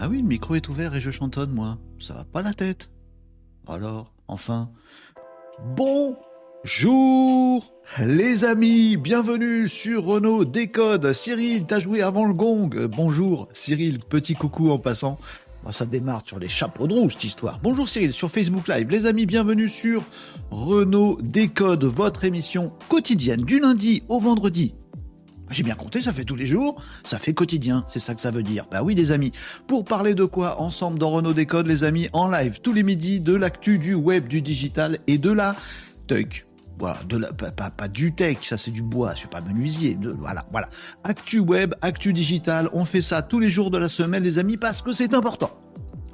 Ah oui, le micro est ouvert et je chantonne, moi. Ça va pas la tête. Alors, enfin. Bonjour les amis, bienvenue sur Renault Décode. Cyril, t'as joué avant le gong. Euh, Bonjour Cyril, petit coucou en passant. Bah, ça démarre sur les chapeaux de roue cette histoire. Bonjour Cyril sur Facebook Live. Les amis, bienvenue sur Renault Décode, votre émission quotidienne du lundi au vendredi. J'ai bien compté, ça fait tous les jours, ça fait quotidien, c'est ça que ça veut dire. Bah oui les amis, pour parler de quoi ensemble dans Renault Décode les amis, en live tous les midis, de l'actu du web, du digital et de la tech. Voilà, de pas, pas- du tech, ça c'est du bois, je suis pas menuisier. Voilà, voilà. Actu web, actu digital, on fait ça tous les jours de la semaine les amis parce que c'est important.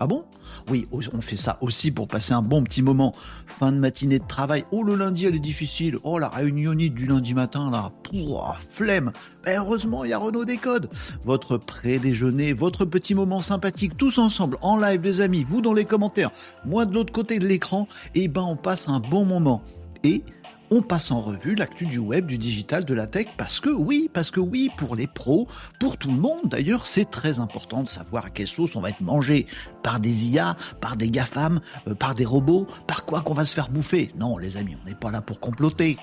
Ah bon? Oui, on fait ça aussi pour passer un bon petit moment. Fin de matinée de travail. Oh, le lundi, elle est difficile. Oh, la réunionnite du lundi matin, là. Pouah, flemme. Mais heureusement, il y a Renault Décode. Votre pré-déjeuner, votre petit moment sympathique, tous ensemble, en live, les amis. Vous dans les commentaires, moi de l'autre côté de l'écran. Et ben, on passe un bon moment. Et on passe en revue l'actu du web, du digital, de la tech, parce que oui, parce que oui, pour les pros, pour tout le monde d'ailleurs, c'est très important de savoir à quelle sauce on va être mangé. Par des IA, par des GAFAM, euh, par des robots, par quoi qu'on va se faire bouffer. Non, les amis, on n'est pas là pour comploter,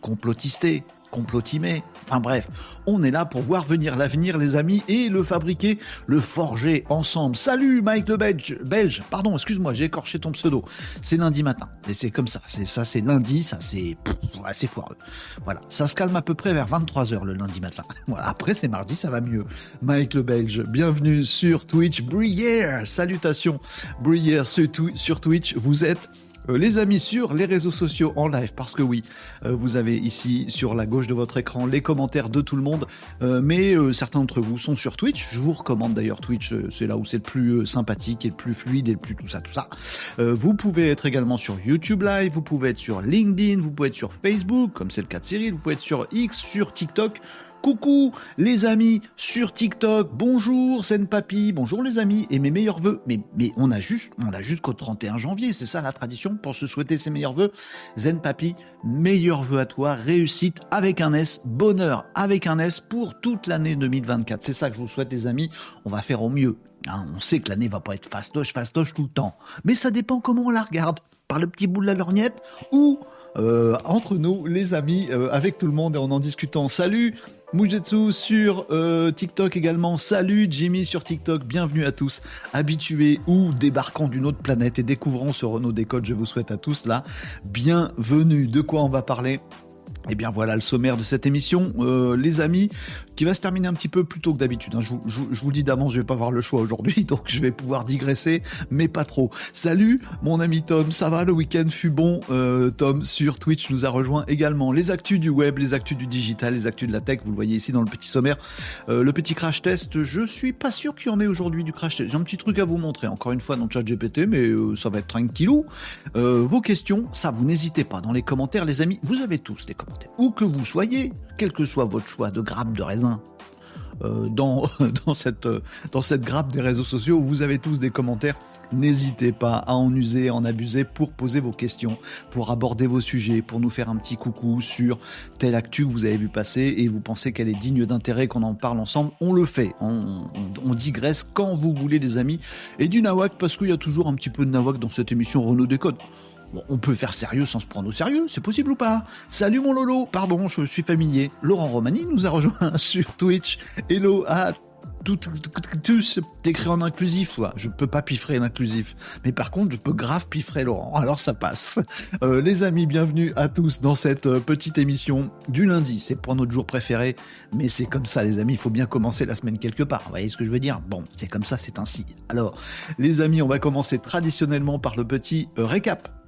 complotister, complotimer. Enfin bref, on est là pour voir venir l'avenir, les amis, et le fabriquer, le forger ensemble. Salut Mike le Belge, Belge, pardon, excuse-moi, j'ai écorché ton pseudo. C'est lundi matin, c'est comme ça, c'est ça, c'est lundi, ça c'est assez foireux. Voilà, ça se calme à peu près vers 23h le lundi matin. Après c'est mardi, ça va mieux. Mike le Belge, bienvenue sur Twitch, Bruyère, salutations, Bruyère sur Twitch, vous êtes euh, les amis sur les réseaux sociaux en live parce que oui euh, vous avez ici sur la gauche de votre écran les commentaires de tout le monde. Euh, mais euh, certains d'entre vous sont sur Twitch. Je vous recommande d'ailleurs Twitch euh, c'est là où c'est le plus sympathique et le plus fluide et le plus tout ça tout ça. Vous pouvez être également sur YouTube Live vous pouvez être sur LinkedIn vous pouvez être sur Facebook comme c'est le cas de Cyril vous pouvez être sur X sur TikTok Coucou les amis sur TikTok, bonjour Zen Papy, bonjour les amis et mes meilleurs vœux. Mais, on a juste, on a jusqu'au 31 janvier, c'est ça la tradition pour se souhaiter ses meilleurs vœux. Zen Papy, meilleurs vœux à toi, réussite avec un S, bonheur avec un S pour toute l'année 2024. C'est ça que je vous souhaite les amis, on va faire au mieux. Hein, on sait que l'année va pas être fastoche, fastoche tout le temps. Mais ça dépend comment on la regarde. Par le petit bout de la lorgnette ou euh, entre nous, les amis, euh, avec tout le monde et en en discutant. Salut Mujetsu sur euh, TikTok également. Salut Jimmy sur TikTok. Bienvenue à tous, habitués ou débarquant d'une autre planète et découvrant ce Renault Décode. Je vous souhaite à tous là. Bienvenue. De quoi on va parler? Eh bien voilà le sommaire de cette émission, euh, les amis, qui va se terminer un petit peu plus tôt que d'habitude. hein. Je, vous- dis d'avance, je vais pas avoir le choix aujourd'hui, donc je vais pouvoir digresser, mais pas trop. Salut mon ami Tom, ça va Le week-end fut bon. Euh, Tom sur Twitch nous a rejoint également. Les actus du web, les actus du digital, les actus de la tech, vous le voyez ici dans le petit sommaire. Euh, le petit crash test, je suis pas sûr qu'il y en ait aujourd'hui du crash test. J'ai un petit truc à vous montrer, encore une fois dans le chat GPT, mais euh, ça va être tranquillou. Vos questions, ça vous n'hésitez pas dans les commentaires, les amis. Vous avez tous des commentaires, où que vous soyez, quel que soit votre choix de grappe de euh, dans, dans, cette, euh, dans cette grappe des réseaux sociaux vous avez tous des commentaires. N'hésitez pas à en user, à en abuser pour poser vos questions, pour aborder vos sujets, pour nous faire un petit coucou sur telle actu que vous avez vu passer et vous pensez qu'elle est digne d'intérêt, qu'on en parle ensemble. On le fait. On digresse quand vous voulez, les amis. Et du nawak, parce qu'il y a toujours un petit peu de nawak dans cette émission Renault Décode. On peut faire sérieux sans se prendre au sérieux, c'est possible ou pas? Salut mon Lolo, pardon, je suis familier. Laurent Romani nous a rejoint sur Twitch. Hello à tous, t'écris en inclusif, toi. Je peux pas piffrer l'inclusif. Mais par contre, je peux grave piffrer Laurent. Alors ça passe. Euh, les amis, bienvenue à tous dans cette euh, petite émission du lundi. C'est pour notre jour préféré. Mais c'est comme ça, les amis. Il faut bien commencer la semaine quelque part. Vous voyez ce que je veux dire? Bon, c'est comme ça, c'est ainsi. Alors, les amis, on va commencer traditionnellement par le petit euh, récap.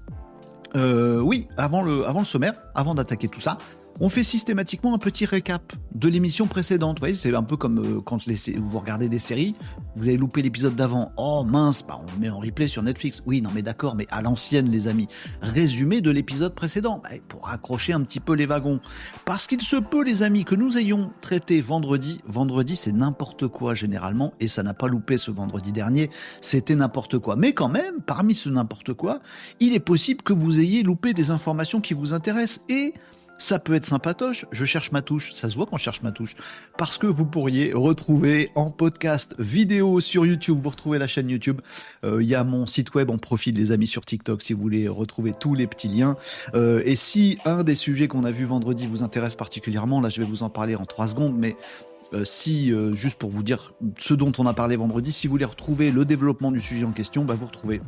Euh, oui, avant le, avant le sommaire, avant d'attaquer tout ça, on fait systématiquement un petit récap de l'émission précédente. Vous voyez, c'est un peu comme euh, quand vous regardez des séries, vous avez loupé l'épisode d'avant. Oh mince, bah on le met en replay sur Netflix. Oui, non mais d'accord, mais à l'ancienne les amis. Résumé de l'épisode précédent, bah, pour accrocher un petit peu les wagons. Parce qu'il se peut les amis que nous ayons traité vendredi. Vendredi c'est n'importe quoi généralement et ça n'a pas loupé ce vendredi dernier. C'était n'importe quoi. Mais quand même, parmi ce n'importe quoi, il est possible que vous ayez loupé des informations qui vous intéressent et ça peut être sympatoche, je cherche ma touche, ça se voit qu'on cherche ma touche, parce que vous pourriez retrouver en podcast vidéo sur YouTube, vous retrouvez la chaîne YouTube, euh, il y a mon site web en profil des amis sur TikTok si vous voulez retrouver tous les petits liens. Euh, et si un des sujets qu'on a vu vendredi vous intéresse particulièrement, là je vais vous en parler en trois secondes, mais euh, si, juste pour vous dire ce dont on a parlé vendredi, si vous voulez retrouver le développement du sujet en question, bah vous retrouvez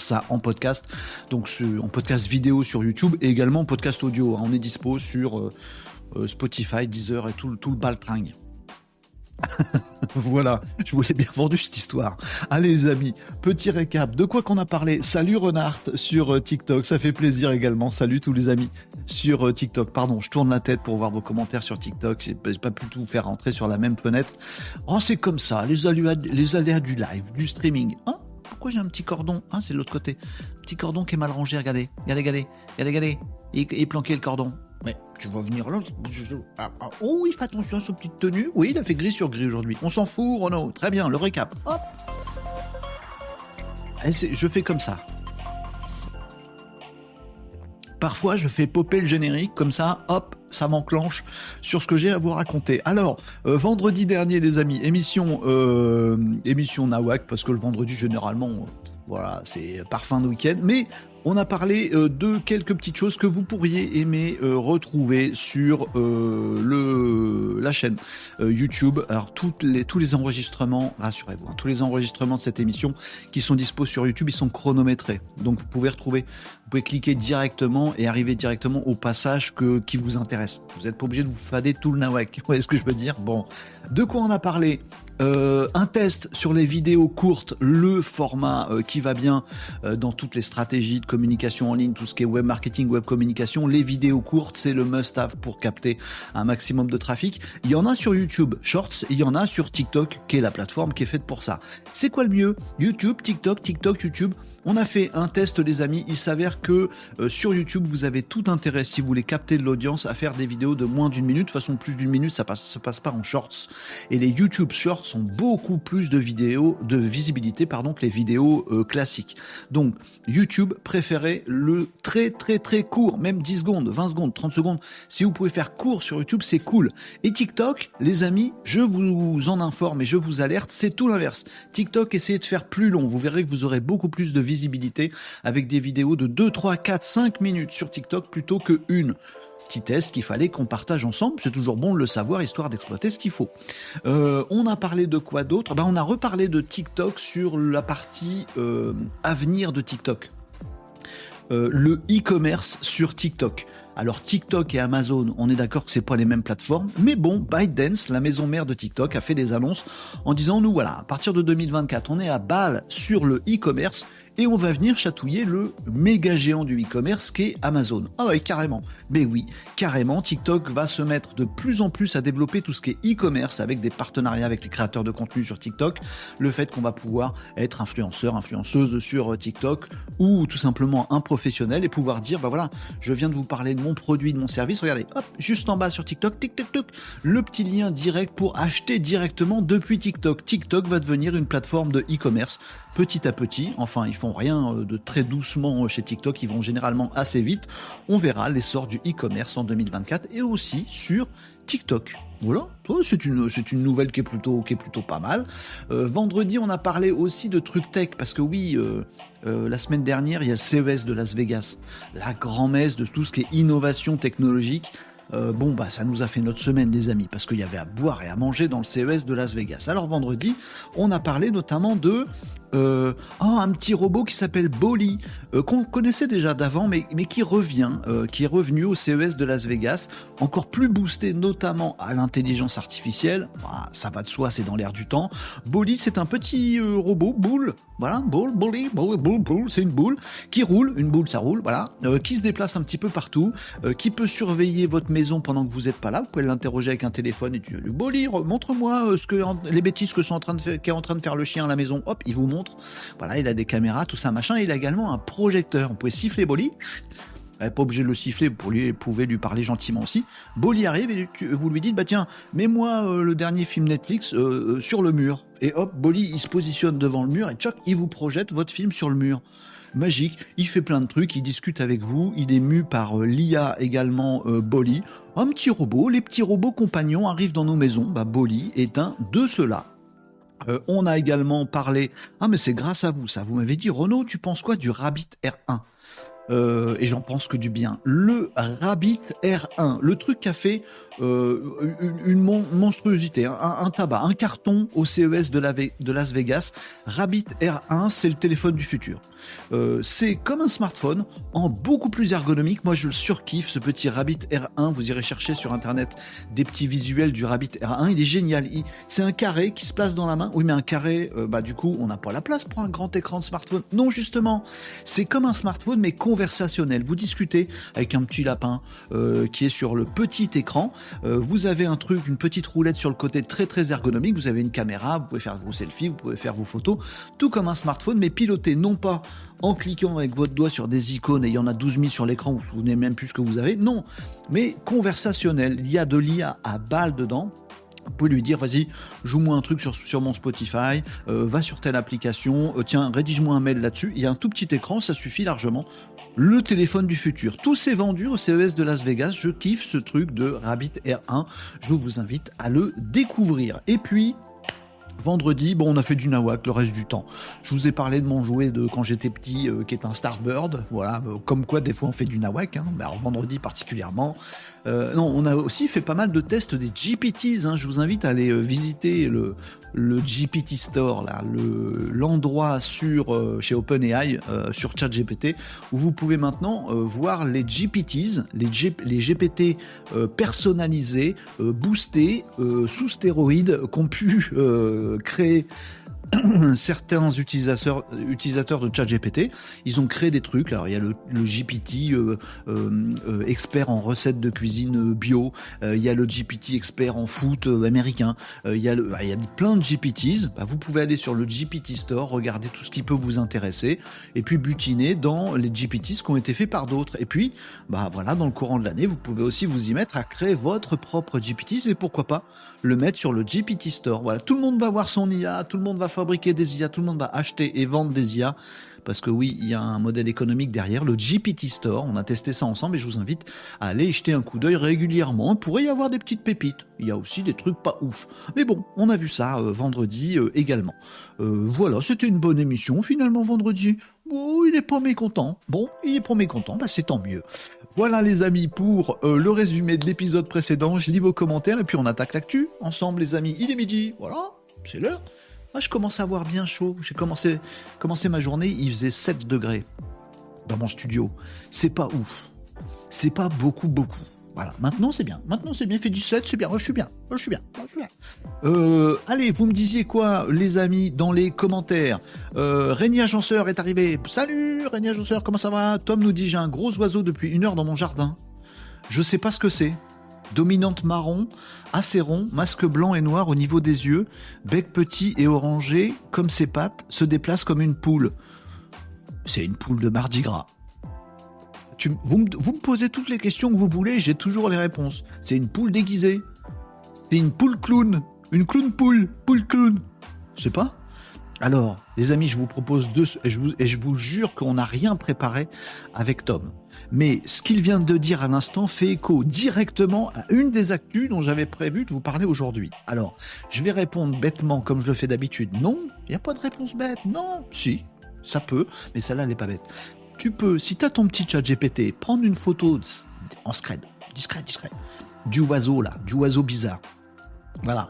ça en podcast, donc en podcast vidéo sur YouTube et également en podcast audio. Hein. On est dispo sur euh, euh, Spotify, Deezer et tout, tout le baltringue. voilà, je vous l'ai bien vendu cette histoire. Allez les amis, petit récap, de quoi qu'on a parlé. Salut Renard sur euh, TikTok, ça fait plaisir également. Salut tous les amis sur TikTok. Pardon, je tourne la tête pour voir vos commentaires sur TikTok. J'ai pas pu tout faire rentrer sur la même fenêtre. Oh, c'est comme ça, les aléas, les aléas du live, du streaming. Hein pourquoi j'ai un petit cordon Ah, c'est de l'autre côté. Petit cordon qui est mal rangé, regardez. Regardez, regardez. Regardez, regardez. Et, planqué le cordon. Mais tu vas venir là. Ah, ah. Oh, il fait attention à sa petite tenue. Oui, il a fait gris sur gris aujourd'hui. On s'en fout, Renaud. Très bien, le récap. Hop. je fais comme ça. Parfois, je fais popper le générique, comme ça, hop, ça m'enclenche sur ce que j'ai à vous raconter. Alors, euh, vendredi dernier, les amis, émission, euh, émission Nawak, parce que le vendredi, généralement, voilà, c'est parfum de week-end, mais on a parlé euh, de quelques petites choses que vous pourriez aimer euh, retrouver sur euh, la chaîne YouTube. Alors tous les enregistrements, rassurez-vous, hein, tous les enregistrements de cette émission qui sont dispo sur YouTube, ils sont chronométrés. Donc vous pouvez retrouver, vous pouvez cliquer directement et arriver directement au passage qui vous intéresse. Vous n'êtes pas obligé de vous fader tout le nawak. Vous voyez ce que je veux dire? Bon, de quoi on a parlé? Un test sur les vidéos courtes, le format qui va bien dans toutes les stratégies de communication en ligne, tout ce qui est web marketing, web communication, les vidéos courtes, c'est le must-have pour capter un maximum de trafic. Il y en a sur YouTube Shorts, il y en a sur TikTok, qui est la plateforme qui est faite pour ça. C'est quoi le mieux? YouTube, TikTok, TikTok, YouTube On a fait un test, les amis. Il s'avère que euh, sur YouTube, vous avez tout intérêt, si vous voulez capter de l'audience, à faire des vidéos de moins d'une minute. De toute façon, plus d'une minute, ça passe, ça passe pas en Shorts. Et les YouTube Shorts sont beaucoup plus de vidéos, de visibilité, pardon, que les vidéos euh, classiques. Donc, YouTube préférez le très très très court, même 10 secondes, 20 secondes, 30 secondes. Si vous pouvez faire court sur YouTube, c'est cool. Et TikTok, les amis, je vous en informe et je vous alerte, c'est tout l'inverse. TikTok, essayez de faire plus long. Vous verrez que vous aurez beaucoup plus de visibilité avec des vidéos de 2, 3, 4, 5 minutes sur TikTok plutôt que une test qu'il fallait qu'on partage ensemble. C'est toujours bon de le savoir, histoire d'exploiter ce qu'il faut. Euh, on a parlé de quoi d'autre? Ben, On a reparlé de TikTok sur la partie euh, avenir de TikTok. Euh, le e-commerce sur TikTok. Alors TikTok et Amazon, on est d'accord que c'est pas les mêmes plateformes, mais bon, ByteDance, la maison mère de TikTok, a fait des annonces en disant nous voilà, à partir de 2024, on est à balle sur le e-commerce et on va venir chatouiller le méga géant du e-commerce qui est Amazon. Ah ouais, carrément. Mais oui, carrément, TikTok va se mettre de plus en plus à développer tout ce qui est e-commerce avec des partenariats avec les créateurs de contenu sur TikTok. Le fait qu'on va pouvoir être influenceur, influenceuse sur TikTok ou tout simplement un professionnel et pouvoir dire, bah voilà, je viens de vous parler de mon produit, de mon service. Regardez, hop, juste en bas sur TikTok, tic, tic, tic, le petit lien direct pour acheter directement depuis TikTok. TikTok va devenir une plateforme de e-commerce petit à petit. Enfin, ils font rien euh, de très doucement chez TikTok, ils vont généralement assez vite. On verra l'essor du e-commerce en 2024 et aussi sur TikTok. Voilà, c'est une, c'est une nouvelle qui est plutôt, qui est plutôt pas mal. Euh, vendredi, on a parlé aussi de trucs tech, parce que oui, euh, la semaine dernière, il y a le CES de Las Vegas, la grand-messe de tout ce qui est innovation technologique. Euh, bon, bah, ça nous a fait notre semaine, les amis, parce qu'il y avait à boire et à manger dans le CES de Las Vegas. Alors, vendredi, on a parlé notamment de euh, oh, un petit robot qui s'appelle Bolly, euh, qu'on connaissait déjà d'avant, mais, mais qui revient, euh, qui est revenu au CES de Las Vegas, encore plus boosté notamment à l'intelligence artificielle. Bah, ça va de soi, c'est dans l'air du temps. Bolly, c'est un petit robot, boule, voilà, boule, Bolly, boule, boule, boule, c'est une boule qui roule, une boule, ça roule, voilà, qui se déplace un petit peu partout, qui peut surveiller votre maison pendant que vous n'êtes pas là. Vous pouvez l'interroger avec un téléphone et tu lui Bolly, montre-moi ce les bêtises que en train qu'est en train de faire le chien à la maison. Hop, il vous montre voilà, il a des caméras, tout ça, machin. Il a également un projecteur. On pouvait siffler Bolly. Pas obligé de le siffler, vous pouvez lui parler gentiment aussi. Bolly arrive et vous lui dites, bah tiens, mets-moi euh, le dernier film Netflix euh, euh, sur le mur. Et hop, Bolly, il se positionne devant le mur et tchoc, il vous projette votre film sur le mur magique. Il fait plein de trucs, il discute avec vous, il est mu par l'IA également Bolly. Un petit robot, les petits robots compagnons arrivent dans nos maisons. Bah, Bolly est un de ceux-là. Euh, on a également parlé. Ah, mais c'est grâce à vous, ça. Vous m'avez dit, Renaud, tu penses quoi du Rabbit R1 euh, et j'en pense que du bien. Le Rabbit R1, le truc qui a fait euh, une, monstruosité, un, tabac, un carton au CES de, Las Vegas. Rabbit R1, c'est le téléphone du futur. Euh, c'est comme un smartphone, en beaucoup plus ergonomique. Moi, je le surkiffe, ce petit Rabbit R1. Vous irez chercher sur Internet des petits visuels du Rabbit R1. Il est génial. C'est un carré qui se place dans la main. Oui, mais un carré, euh, bah du coup, on n'a pas la place pour un grand écran de smartphone. Non, justement, c'est comme un smartphone, mais conversationnel. Vous discutez avec un petit lapin qui est sur le petit écran. Euh, vous avez un truc, une petite roulette sur le côté très très ergonomique, vous avez une caméra, vous pouvez faire vos selfies, vous pouvez faire vos photos, tout comme un smartphone, mais piloté non pas en cliquant avec votre doigt sur des icônes et il y en a 12 000 sur l'écran, vous vous souvenez même plus ce que vous avez, non, mais conversationnel, il y a de l'IA à balle dedans, vous pouvez lui dire, vas-y, joue-moi un truc sur, sur mon Spotify, euh, va sur telle application, euh, tiens, rédige-moi un mail là-dessus. Il y a un tout petit écran, ça suffit largement le téléphone du futur. Tout s'est vendu au CES de Las Vegas. Je kiffe ce truc de Rabbit R1. Je vous invite à le découvrir. Et puis, Vendredi, bon, on a fait du nawak le reste du temps. Je vous ai parlé de mon jouet de quand j'étais petit, euh, qui est un Starbird. Voilà, euh, comme quoi des fois on fait du nawak. Hein. Mais alors vendredi particulièrement. Euh, non, on a aussi fait pas mal de tests des GPTs. Hein. Je vous invite à aller visiter le, GPT Store, l'endroit sur chez OpenAI, sur ChatGPT, où vous pouvez maintenant voir les GPTs, les, les GPT personnalisés, boostés, sous stéroïdes, qu'ont pu créer certains utilisateurs, utilisateurs de ChatGPT, ils ont créé des trucs. Alors il y a le, GPT euh, euh, euh, expert en recettes de cuisine bio, il y a le GPT expert en foot américain, il, y a bah, il y a plein de GPTs. Bah, vous pouvez aller sur le GPT Store, regarder tout ce qui peut vous intéresser, et puis butiner dans les GPTs qui ont été faits par d'autres. Et puis, bah voilà, dans le courant de l'année, vous pouvez aussi vous y mettre à créer votre propre GPT, et pourquoi pas le mettre sur le GPT Store. Voilà, tout le monde va voir son IA, tout le monde va fabriquer des IA, tout le monde va acheter et vendre des IA. Parce que oui, il y a un modèle économique derrière, le GPT Store. On a testé ça ensemble et je vous invite à aller jeter un coup d'œil régulièrement. Il pourrait y avoir des petites pépites. Il y a aussi des trucs pas ouf. Mais bon, on a vu ça euh, vendredi euh, également. Euh, voilà, c'était une bonne émission finalement vendredi. Bon, il est pas mécontent. Bon, il est pas mécontent, bah c'est tant mieux. Voilà les amis pour le résumé de l'épisode précédent. Je lis vos commentaires et puis on attaque l'actu ensemble les amis. Il est midi, voilà, c'est l'heure. Moi je commence à avoir bien chaud. J'ai commencé, ma journée, il faisait 7 degrés dans mon studio. C'est pas ouf. C'est pas beaucoup beaucoup. Voilà, maintenant c'est bien. Maintenant c'est bien, fait du 7, c'est bien. Moi je suis bien. Moi je suis bien. Moi, je suis bien. Euh, allez, vous me disiez quoi, les amis, dans les commentaires? Euh, Agenceur est arrivé. Salut Régnier Agenceur, comment ça va? Tom nous dit j'ai un gros oiseau depuis une heure dans mon jardin. Je sais pas ce que c'est. Dominante marron, assez rond, masque blanc et noir au niveau des yeux, bec petit et orangé, comme ses pattes, se déplace comme une poule. C'est une poule de Mardi Gras vous, me, posez toutes les questions que vous voulez, j'ai toujours les réponses. C'est une poule déguisée. C'est une poule clown. Une clown poule. Poule clown. Je sais pas. Alors, les amis, je vous propose deux, et je vous, et je vous jure qu'on n'a rien préparé avec Tom. Mais ce qu'il vient de dire à l'instant fait écho directement à une des actus dont j'avais prévu de vous parler aujourd'hui. Alors, je vais répondre bêtement comme je le fais d'habitude. Non, il n'y a pas de réponse bête. Non, si, ça peut, mais celle-là, elle n'est pas bête tu peux, si tu as ton petit chat GPT, prendre une photo en scred, discret, discret, du oiseau là, du oiseau bizarre. Voilà.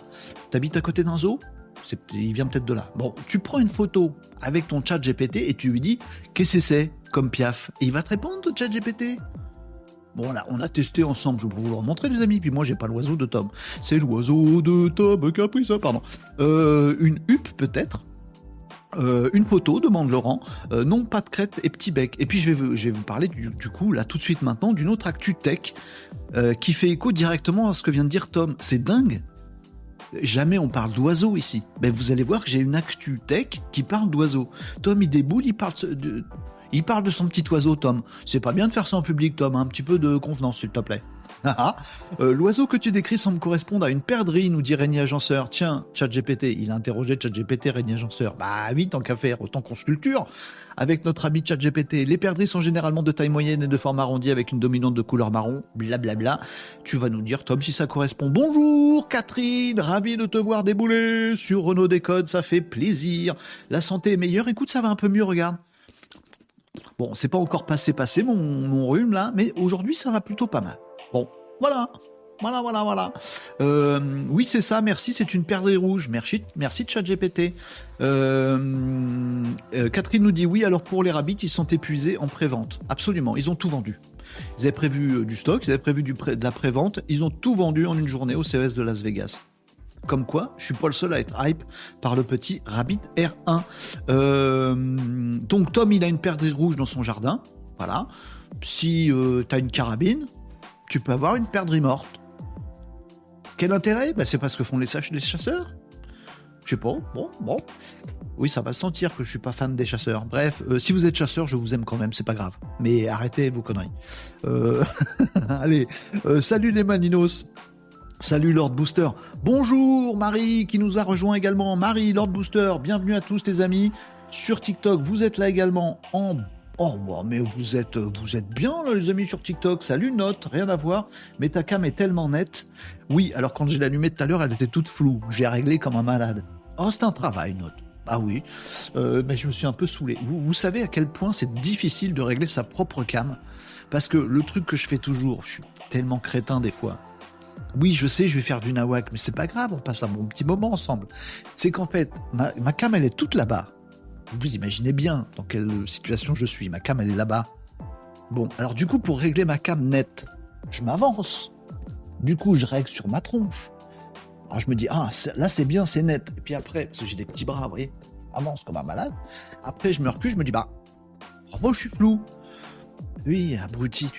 T'habites à côté d'un zoo? Il vient peut-être de là. Bon, tu prends une photo avec ton chat GPT et tu lui dis qu'est-ce que c'est? Comme piaf et il va te répondre chat GPT. Bon, là, on a testé ensemble, je vais vous le remontrer, les amis. Puis moi, j'ai pas l'oiseau de Tom. C'est l'oiseau de Tom qui a pris ça, pardon. Euh, une huppe, peut-être? Euh, une photo, demande Laurent. Euh, non, pas de crête et petit bec. Et puis, je vais vous, parler, du, coup, là, tout de suite maintenant, d'une autre actu tech qui fait écho directement à ce que vient de dire Tom. C'est dingue. Jamais on parle d'oiseaux ici. Mais vous allez voir que j'ai une actu tech qui parle d'oiseaux. Tom, il déboule, il parle de, il parle de son petit oiseau, Tom. C'est pas bien de faire ça en public, Tom. Un petit peu de convenance, s'il te plaît. Ah, ah. Euh, l'oiseau que tu décris semble correspondre à une perdrix, nous dit Régnier Agenceur. Tiens, ChatGPT, il a interrogé ChatGPT, Régnier Agenceur. Bah oui, tant qu'à faire, autant qu'on sculpture. Avec notre ami ChatGPT, les perdrix sont généralement de taille moyenne et de forme arrondie avec une dominante de couleur marron, blablabla. Tu vas nous dire, Tom, si ça correspond. Bonjour, Catherine, ravi de te voir débouler sur Renault Décode, ça fait plaisir. La santé est meilleure, écoute, ça va un peu mieux, regarde. Bon, c'est pas encore passé passé mon, rhume là, mais aujourd'hui ça va plutôt pas mal. Bon, voilà. Voilà, voilà, voilà. Euh, oui, c'est ça, merci, c'est une perdrix rouge. Merci, merci ChatGPT. Euh, euh, Catherine nous dit oui, alors pour les rabbits, ils sont épuisés en pré-vente. Absolument, ils ont tout vendu. Ils avaient prévu du stock, ils avaient prévu de la pré-vente, ils ont tout vendu en une journée au CES de Las Vegas. Comme quoi, je suis pas le seul à être hype par le petit Rabbit R1. Euh, donc Tom, il a une perdrix rouge dans son jardin. Voilà. Si euh, tu as une carabine, tu peux avoir une perdrix morte. Quel intérêt? Bah, C'est parce que font les, les chasseurs. Je sais pas. Bon, bon. Oui, ça va se sentir que je suis pas fan des chasseurs. Bref, euh, si vous êtes chasseur, je vous aime quand même, c'est pas grave. Mais arrêtez vos conneries. Allez, salut les maninos. Salut Lord Booster. Bonjour Marie qui nous a rejoint également. Marie, Lord Booster, bienvenue à tous les amis. Sur TikTok, vous êtes là également en... Oh, mais vous êtes, vous êtes bien les amis sur TikTok. Salut Note, rien à voir. Mais ta cam est tellement nette. Oui, alors quand j'ai l'allumée tout à l'heure, elle était toute floue. J'ai réglé comme un malade. Oh, c'est un travail Note. Ah oui, euh, mais je me suis un peu saoulé. Vous, vous savez à quel point c'est difficile de régler sa propre cam? Parce que le truc que je fais toujours, je suis tellement crétin des fois, oui, je sais, je vais faire du nawak, mais c'est pas grave, on passe un bon petit moment ensemble. C'est qu'en fait, ma, cam, elle est toute là-bas. Vous imaginez bien dans quelle situation je suis. Ma cam, elle est là-bas. Bon, alors du coup, pour régler ma cam nette, je m'avance. Du coup, je règle sur ma tronche. Alors je me dis, ah, là c'est bien, c'est net. Et puis après, parce que j'ai des petits bras, vous voyez, avance comme un malade. Après, je me recule, je me dis, bah, moi je suis flou. Oui, abruti.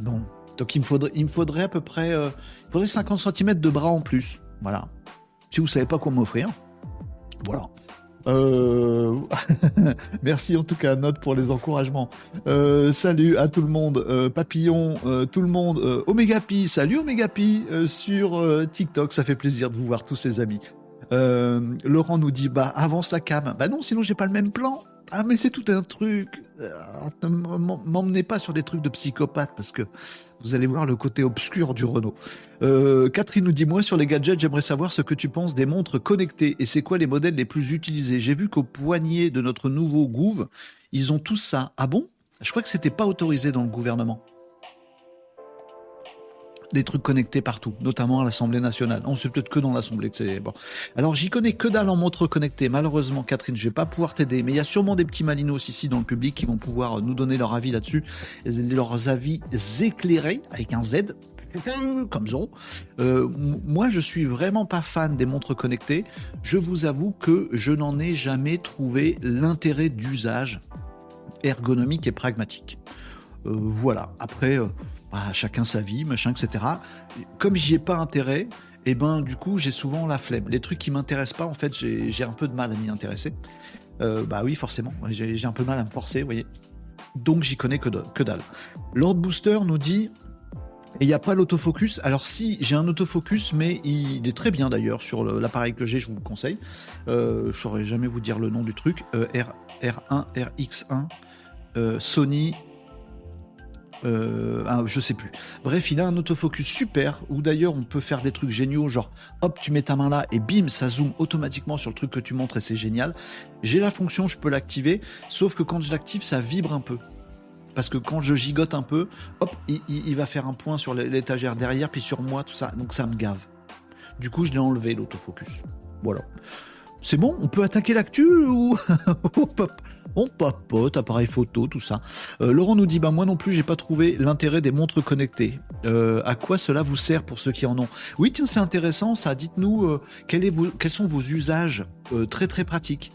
Bon, donc il me faudrait, il me faudrait à peu près euh, il faudrait 50 cm de bras en plus. Voilà. Si vous savez pas quoi m'offrir, voilà. Euh, merci en tout cas, note pour les encouragements. Euh, salut à tout le monde, Papillon, tout le monde, Omega Pi, salut Omega Pi sur TikTok, ça fait plaisir de vous voir tous ces amis. Laurent nous dit bah avance la cam. Bah non, sinon j'ai pas le même plan. Ah mais c'est tout un truc. Euh, m'emmenez pas sur des trucs de psychopathe parce que vous allez voir le côté obscur du Renault. Euh, Catherine nous dit moi sur les gadgets, j'aimerais savoir ce que tu penses des montres connectées et c'est quoi les modèles les plus utilisés. J'ai vu qu'au poignet de notre nouveau Gouv, ils ont tous ça. Ah bon? Je crois que c'était pas autorisé dans le gouvernement des trucs connectés partout, notamment à l'Assemblée nationale. On sait peut-être que dans l'Assemblée c'est bon. Alors j'y connais que dalle en montre. Malheureusement, Catherine, je vais pas pouvoir t'aider, mais il y a sûrement des petits malinos ici dans le public qui vont pouvoir nous donner leur avis là-dessus, leurs avis éclairés avec un Z comme Zon. Euh, moi, je suis vraiment pas fan des montres connectées. Je vous avoue que je n'en ai jamais trouvé l'intérêt d'usage ergonomique et pragmatique. Euh, voilà. Après, euh, chacun sa vie, machin, etc. Comme j'y ai pas intérêt, et eh ben du coup j'ai souvent la flemme. Les trucs qui m'intéressent pas, en fait, j'ai un peu de mal à m'y intéresser. Euh, bah oui, forcément, j'ai un peu mal à me forcer, vous voyez. Donc j'y connais que, que dalle. Lord Booster nous dit il n'y a pas l'autofocus. Alors si, j'ai un autofocus, mais il est très bien d'ailleurs sur l'appareil que j'ai, je vous le conseille. Euh, je saurais jamais vous dire le nom du truc. Euh, R, R1, RX1, euh, Sony euh, je sais plus. Bref, il a un autofocus super où d'ailleurs on peut faire des trucs géniaux, genre hop, tu mets ta main là et bim, ça zoome automatiquement sur le truc que tu montres et c'est génial. J'ai la fonction, je peux l'activer, sauf que quand je l'active, ça vibre un peu. Parce que quand je gigote un peu, hop, il, va faire un point sur l'étagère derrière, puis sur moi, tout ça. Donc ça me gave. Du coup, je l'ai enlevé l'autofocus. Voilà C'est bon? On peut attaquer l'actu ou on papote, appareil photo, tout ça. Euh, Laurent nous dit bah moi non plus j'ai pas trouvé l'intérêt des montres connectées. Euh, à quoi cela vous sert pour ceux qui en ont? Oui tiens c'est intéressant ça. Dites-nous euh, quels sont vos usages très très pratiques.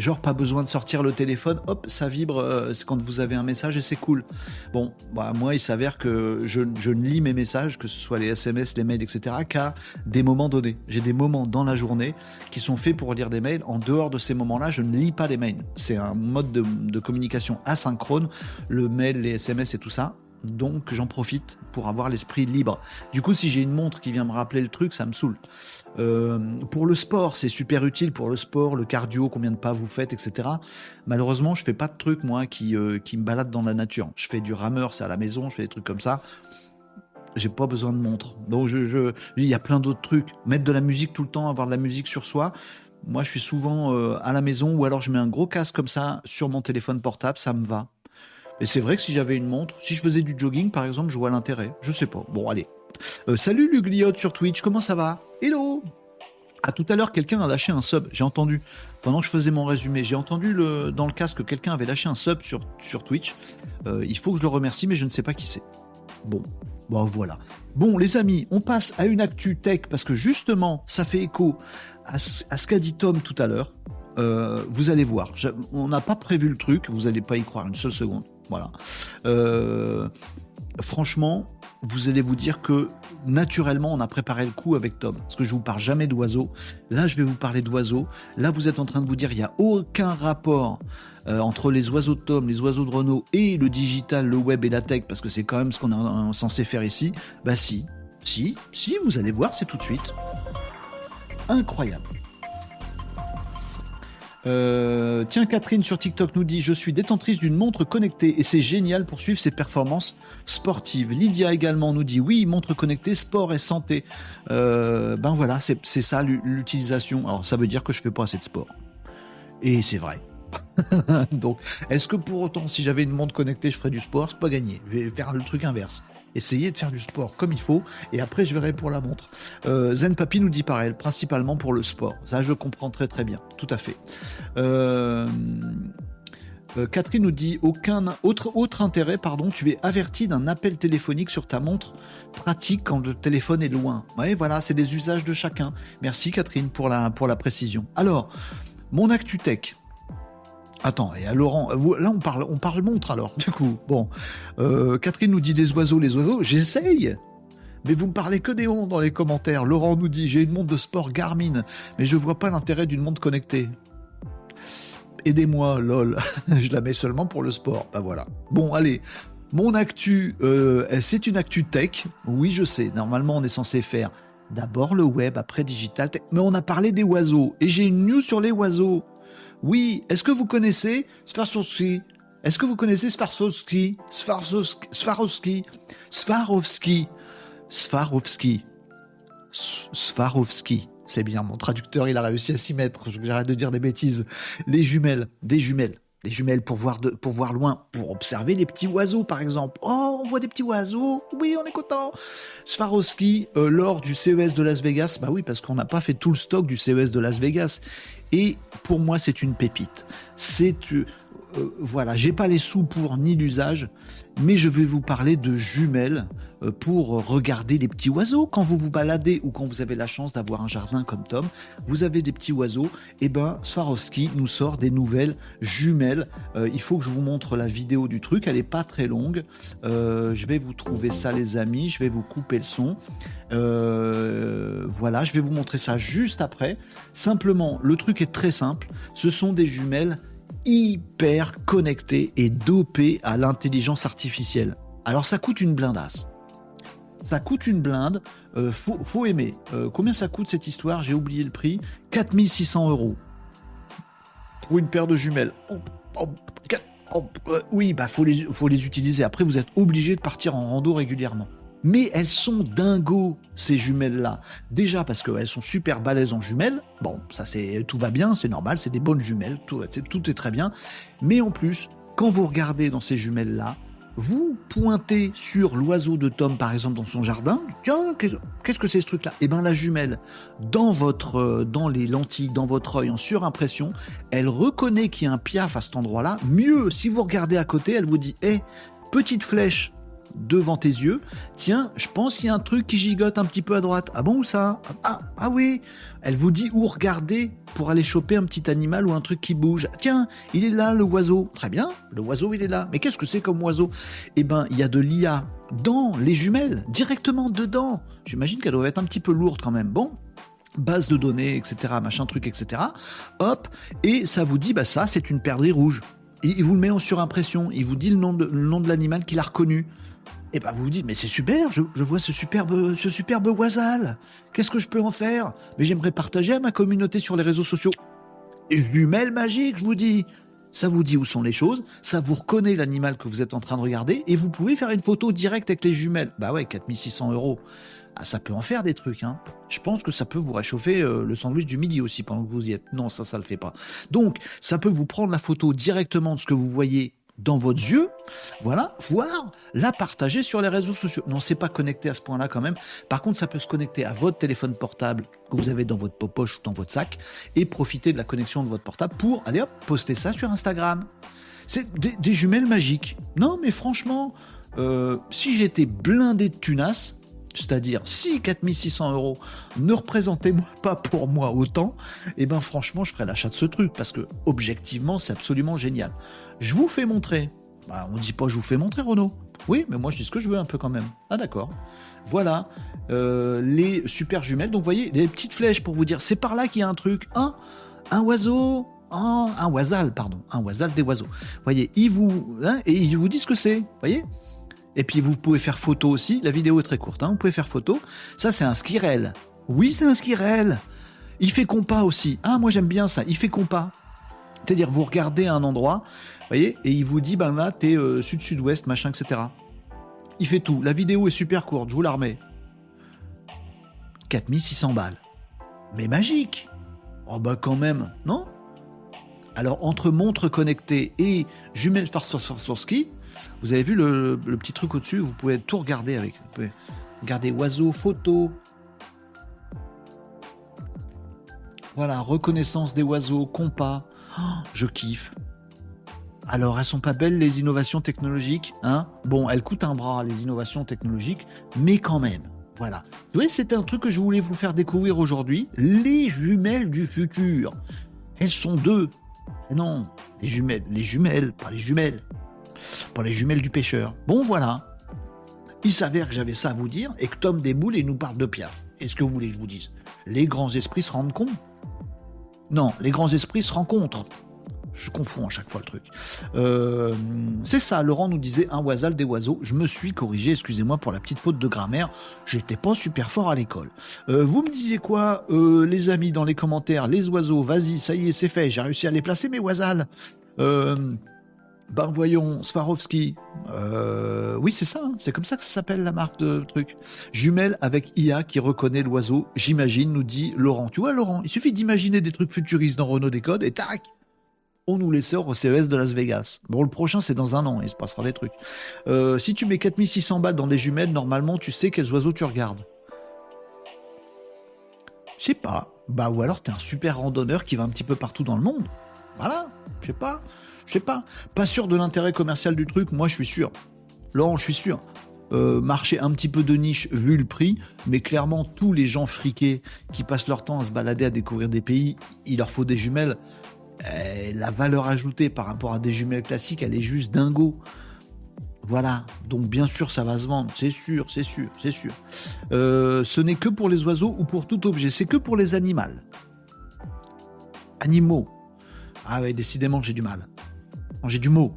Genre pas besoin de sortir le téléphone, hop, ça vibre euh, quand vous avez un message et c'est cool. Bon, bah, moi il s'avère que je, ne lis mes messages, que ce soit les SMS, les mails, etc., qu'à des moments donnés. J'ai des moments dans la journée qui sont faits pour lire des mails. En dehors de ces moments-là, je ne lis pas les mails. C'est un mode de, de communication asynchrone, le mail, les SMS et tout ça donc j'en profite pour avoir l'esprit libre. Du coup, si j'ai une montre qui vient me rappeler le truc, ça me saoule. Euh, pour le sport, c'est super utile pour le sport, le cardio, combien de pas vous faites, etc. Malheureusement, je fais pas de trucs moi qui, euh, qui me baladent dans la nature. Je fais du rameur, c'est à la maison, je fais des trucs comme ça. J'ai pas besoin de montre. Donc il y a plein d'autres trucs. Mettre de la musique tout le temps, avoir de la musique sur soi. Moi, je suis souvent euh, à la maison ou alors je mets un gros casque comme ça sur mon téléphone portable, ça me va. Et c'est vrai que si j'avais une montre, si je faisais du jogging par exemple, je vois l'intérêt. Je sais pas. Bon, allez. Euh, salut Lugliote sur Twitch, comment ça va? Hello à tout à l'heure, quelqu'un a lâché un sub. J'ai entendu, pendant que je faisais mon résumé, j'ai entendu dans le casque que quelqu'un avait lâché un sub sur, Twitch. Euh, il faut que je le remercie, mais je ne sais pas qui c'est. Bon, bon voilà. Bon, les amis, on passe à une actu tech parce que justement, ça fait écho à, ce qu'a dit Tom tout à l'heure. Euh, vous allez voir. on n'a pas prévu le truc, vous n'allez pas y croire une seule seconde. Voilà. Franchement, vous allez vous dire que naturellement, on a préparé le coup avec Tom. Parce que je vous parle jamais d'oiseaux. Là, je vais vous parler d'oiseaux. Là, vous êtes en train de vous dire, il n'y a aucun rapport euh, entre les oiseaux de Tom, les oiseaux de Renault et le digital, le web et la tech, parce que c'est quand même ce qu'on est censé faire ici. Bah si, si, si, vous allez voir, c'est tout de suite. Incroyable. Euh, tiens, Catherine sur TikTok nous dit Je suis détentrice d'une montre connectée et c'est génial pour suivre ses performances sportives. Lydia également nous dit Oui, montre connectée, sport et santé. Euh, ben voilà, c'est ça l'utilisation. Alors ça veut dire que je fais pas assez de sport. Et c'est vrai. Donc, est-ce que pour autant, si j'avais une montre connectée, je ferais du sport? C'est pas gagné. Je vais faire le truc inverse. Essayez de faire du sport comme il faut, et après je verrai pour la montre. Euh, Zen Papi nous dit pareil, principalement pour le sport. Ça, je comprends très très bien, tout à fait. Euh, euh, Catherine nous dit aucun autre, autre intérêt, pardon, tu es averti d'un appel téléphonique sur ta montre pratique quand le téléphone est loin. Oui, voilà, c'est des usages de chacun. Merci Catherine pour la, pour la précision. Alors, mon actu tech. Attends, et à Laurent, là on parle, on parle montre alors, du coup. Bon, euh, Catherine nous dit des oiseaux, les oiseaux, j'essaye. Mais vous me parlez que des ondes dans les commentaires. Laurent nous dit j'ai une montre de sport Garmin, mais je vois pas l'intérêt d'une montre connectée. Aidez-moi, lol. je la mets seulement pour le sport. Bah voilà. Bon, allez. Mon actu, euh, c'est une actu tech? Oui, je sais. Normalement, on est censé faire d'abord le web, après digital tech. Mais on a parlé des oiseaux. Et j'ai une news sur les oiseaux. Oui, est-ce que vous connaissez Swarovski? Est-ce que vous connaissez Swarovski? Swarovski Swarovski Swarovski Swarovski c'est bien, mon traducteur, il a réussi à s'y mettre. J'arrête de dire des bêtises. Les jumelles, des jumelles. Les jumelles pour voir, pour voir loin, pour observer les petits oiseaux, par exemple. Oh, on voit des petits oiseaux. Oui, on est content. Swarovski, euh, lors du CES de Las Vegas. Bah oui, parce qu'on n'a pas fait tout le stock du CES de Las Vegas. Et pour moi, c'est une pépite. C'est euh, voilà, j'ai pas les sous pour ni l'usage, mais je vais vous parler de jumelles euh, pour regarder les petits oiseaux. Quand vous vous baladez ou quand vous avez la chance d'avoir un jardin comme Tom, vous avez des petits oiseaux. Et eh ben, Swarovski nous sort des nouvelles jumelles. Euh, il faut que je vous montre la vidéo du truc. Elle est pas très longue. je vais vous trouver ça, les amis. Je vais vous couper le son. voilà, je vais vous montrer ça juste après. Simplement, le truc est très simple. Ce sont des jumelles hyper connectées et dopées à l'intelligence artificielle. Alors ça coûte une blindasse. Ça coûte une blinde. Euh, faut, aimer. Euh, combien ça coûte cette histoire? J'ai oublié le prix. 4600 euros. Pour une paire de jumelles. Euh, oui, bah faut les, faut les utiliser. Après, vous êtes obligé de partir en rando régulièrement. Mais elles sont dingos, ces jumelles-là. Déjà parce qu'elles sont super balèzes en jumelles. Bon, ça c'est tout va bien, c'est normal, c'est des bonnes jumelles, tout, est très bien. Mais en plus, quand vous regardez dans ces jumelles-là, vous pointez sur l'oiseau de Tom, par exemple, dans son jardin. Tiens, qu'est-ce que c'est ce truc-là? Eh bien, la jumelle, dans, votre, euh, dans les lentilles, dans votre œil en surimpression, elle reconnaît qu'il y a un piaf à cet endroit-là. Mieux, si vous regardez à côté, elle vous dit Hé, petite flèche devant tes yeux, tiens, je pense qu'il y a un truc qui gigote un petit peu à droite. Ah bon, où ça? Ah, ah oui Elle vous dit où regarder pour aller choper un petit animal ou un truc qui bouge. Tiens, il est là, le oiseau. Très bien, le oiseau, il est là. Mais qu'est-ce que c'est comme oiseau? Eh ben, il y a de l'IA dans les jumelles, directement dedans. J'imagine qu'elle doit être un petit peu lourde quand même. Bon, base de données, etc., machin truc, etc. Hop, et ça vous dit, bah ça, c'est une perdrix rouge. Il vous le met en surimpression, il vous dit le nom de l'animal qu'il a reconnu. Et eh ben vous vous dites, mais c'est super, je, vois ce superbe, ce superbe oisal. Qu'est-ce que je peux en faire? Mais j'aimerais partager à ma communauté sur les réseaux sociaux. Jumelle magique, je vous dis. Ça vous dit où sont les choses, ça vous reconnaît l'animal que vous êtes en train de regarder, et vous pouvez faire une photo directe avec les jumelles. Bah ouais, 4600 euros. Ah, ça peut en faire des trucs. Hein. Je pense que ça peut vous réchauffer euh, le sandwich du midi aussi pendant que vous y êtes. Non, ça, ça le fait pas. Donc, ça peut vous prendre la photo directement de ce que vous voyez dans votre yeux, voilà, voire la partager sur les réseaux sociaux. Non, c'est pas connecté à ce point-là quand même. Par contre, ça peut se connecter à votre téléphone portable que vous avez dans votre poche ou dans votre sac et profiter de la connexion de votre portable pour aller hop, poster ça sur Instagram. C'est des, jumelles magiques. Non, mais franchement, euh, si j'étais blindé de tunas, c'est-à-dire, si 4600 euros ne représentaient pas pour moi autant, eh ben franchement, je ferais l'achat de ce truc parce que objectivement, c'est absolument génial. Je vous fais montrer. Bah, on dit pas je vous fais montrer, Renaud. Oui, mais moi je dis ce que je veux un peu quand même. Ah d'accord. Voilà euh, les super jumelles. Donc vous voyez, les petites flèches pour vous dire, c'est par là qu'il y a un truc. Un, un oiseau, un, un oisal, pardon, un oisal des oiseaux. Vous voyez, ils vous, hein, et ils vous disent ce que c'est. Vous voyez? Et puis vous pouvez faire photo aussi. La vidéo est très courte. Hein. Vous pouvez faire photo. Ça, c'est un skirel. Oui, c'est un skirel. Il fait compas aussi. Ah, moi j'aime bien ça. Il fait compas. C'est-à-dire, vous regardez un endroit, voyez, et il vous dit, ben là, t'es euh, sud-sud-ouest, machin, etc. Il fait tout. La vidéo est super courte, je vous la remets. 4600 balles. Mais magique Oh bah quand même, non? Alors, entre montre connectée et jumelles ski, vous avez vu le, petit truc au-dessus Vous pouvez tout regarder avec. Vous pouvez regarder oiseaux, photos. Voilà, reconnaissance des oiseaux, compas. Oh, je kiffe. Alors, elles sont pas belles les innovations technologiques, hein? Bon, elles coûtent un bras les innovations technologiques, mais quand même. Voilà. Vous c'est un truc que je voulais vous faire découvrir aujourd'hui. Les jumelles du futur. Elles sont deux. Non, les jumelles, les jumelles, pas les jumelles pour les jumelles du pêcheur. Bon, voilà. Il s'avère que j'avais ça à vous dire et que Tom déboule et nous parle de Piaf. Est-ce que vous voulez que je vous dise? Les grands esprits se rendent compte? Non, les grands esprits se rencontrent. Je confonds à chaque fois le truc. Euh, c'est ça, Laurent nous disait un oisal des oiseaux. Je me suis corrigé, excusez-moi pour la petite faute de grammaire. J'étais pas super fort à l'école. Euh, vous me disiez quoi, euh, les amis, dans les commentaires? Les oiseaux, vas-y, ça y est, c'est fait. J'ai réussi à les placer, mes oisals. Ben voyons, Swarovski. Euh, oui, c'est ça. Hein. C'est comme ça que ça s'appelle la marque de truc. Jumelle avec IA qui reconnaît l'oiseau. J'imagine, nous dit Laurent. Tu vois, Laurent, il suffit d'imaginer des trucs futuristes dans Renault Décode et tac, on nous les sort au CES de Las Vegas. Bon, le prochain, c'est dans un an, il se passera des trucs. Euh, si tu mets 4600 balles dans des jumelles, normalement, tu sais quels oiseaux tu regardes. Je sais pas. Bah, ou alors t'es un super randonneur qui va un petit peu partout dans le monde. Voilà, je sais pas. Je sais pas. Pas sûr de l'intérêt commercial du truc, moi je suis sûr. Laurent, je suis sûr. Euh, marché un petit peu de niche vu le prix, mais clairement tous les gens friqués qui passent leur temps à se balader, à découvrir des pays, il leur faut des jumelles. Eh, la valeur ajoutée par rapport à des jumelles classiques, elle est juste dingo. Voilà, donc bien sûr ça va se vendre, c'est sûr, c'est sûr, c'est sûr. Euh, ce n'est que pour les oiseaux ou pour tout objet, c'est que pour les animaux. Animaux. Ah ouais, décidément j'ai du mal j'ai du mot.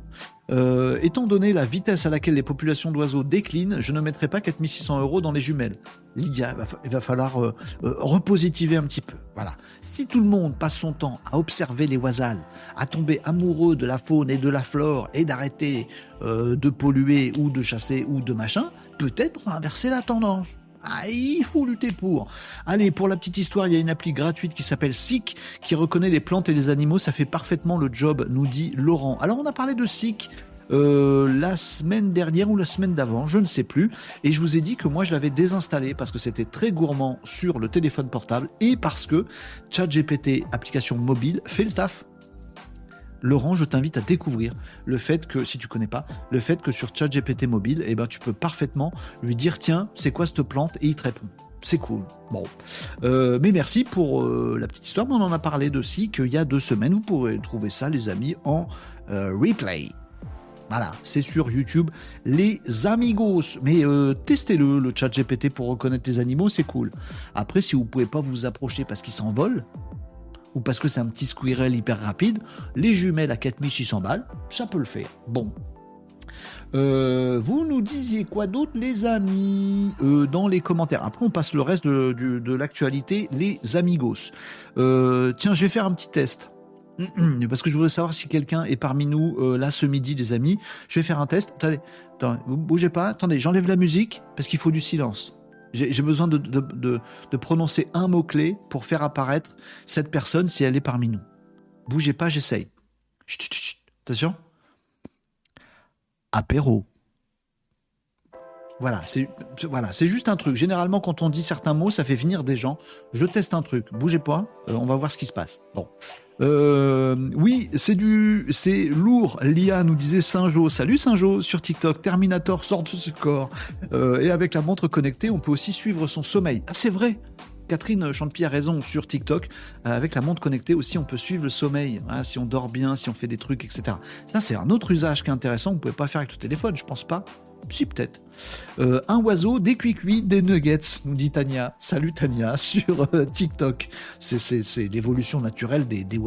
Euh, étant donné la vitesse à laquelle les populations d'oiseaux déclinent, je ne mettrai pas 4600 euros dans les jumelles. Lydia, il va, falloir euh, euh, repositiver un petit peu. Voilà. Si tout le monde passe son temps à observer les oisals, à tomber amoureux de la faune et de la flore et d'arrêter de polluer ou de chasser ou de machin, peut-être on va inverser la tendance. Ah, il faut lutter pour. Allez, pour la petite histoire, il y a une appli gratuite qui s'appelle SIC qui reconnaît les plantes et les animaux. Ça fait parfaitement le job, nous dit Laurent. Alors, on a parlé de SIC euh, la semaine dernière ou la semaine d'avant, je ne sais plus. Et je vous ai dit que moi, je l'avais désinstallé parce que c'était très gourmand sur le téléphone portable et parce que ChatGPT, application mobile, fait le taf. Laurent, je t'invite à découvrir le fait que, si tu connais pas, le fait que sur ChatGPT mobile, eh ben, tu peux parfaitement lui dire tiens, c'est quoi cette plante? Et il te répond. C'est cool. Bon. Euh, mais merci pour euh, la petite histoire. on en a parlé de si qu'il y a deux semaines. Vous pourrez trouver ça, les amis, en replay. Voilà, c'est sur YouTube, les amigos. Mais euh, testez-le, le chat GPT pour reconnaître les animaux, c'est cool. Après, si vous pouvez pas vous approcher parce qu'ils s'envolent, ou parce que c'est un petit squirrel hyper rapide, les jumelles à 4600 balles, ça peut le faire. Bon. Euh, vous nous disiez quoi d'autre, les amis, euh, dans les commentaires. Après, on passe le reste de, l'actualité, les amigos. tiens, je vais faire un petit test. parce que je voudrais savoir si quelqu'un est parmi nous euh, là ce midi, les amis. Je vais faire un test. Attendez, vous bougez pas. Attendez, j'enlève la musique parce qu'il faut du silence. J'ai besoin de, prononcer un mot-clé pour faire apparaître cette personne si elle est parmi nous. Bougez pas, j'essaye. Attention. Apéro. Voilà, c'est voilà, juste un truc. Généralement, quand on dit certains mots, ça fait venir des gens. Je teste un truc. Bougez pas, euh, on va voir ce qui se passe. Bon, euh, oui, c'est du, c'est lourd. Lia nous disait Saint-Jo. Salut Saint-Jo sur TikTok. Terminator sort de ce corps. Euh, et avec la montre connectée, on peut aussi suivre son sommeil. Ah, c'est vrai. Catherine Chantepied a raison sur TikTok. avec la montre connectée aussi, on peut suivre le sommeil. Hein, si on dort bien, si on fait des trucs, etc. Ça, c'est un autre usage qui est intéressant. Vous pouvez pas faire avec le téléphone, je pense pas. Si, peut-être. Euh, un oiseau, des cuicuis, des nuggets, nous dit Tania. Salut Tania, sur euh, TikTok. C'est l'évolution naturelle des, des.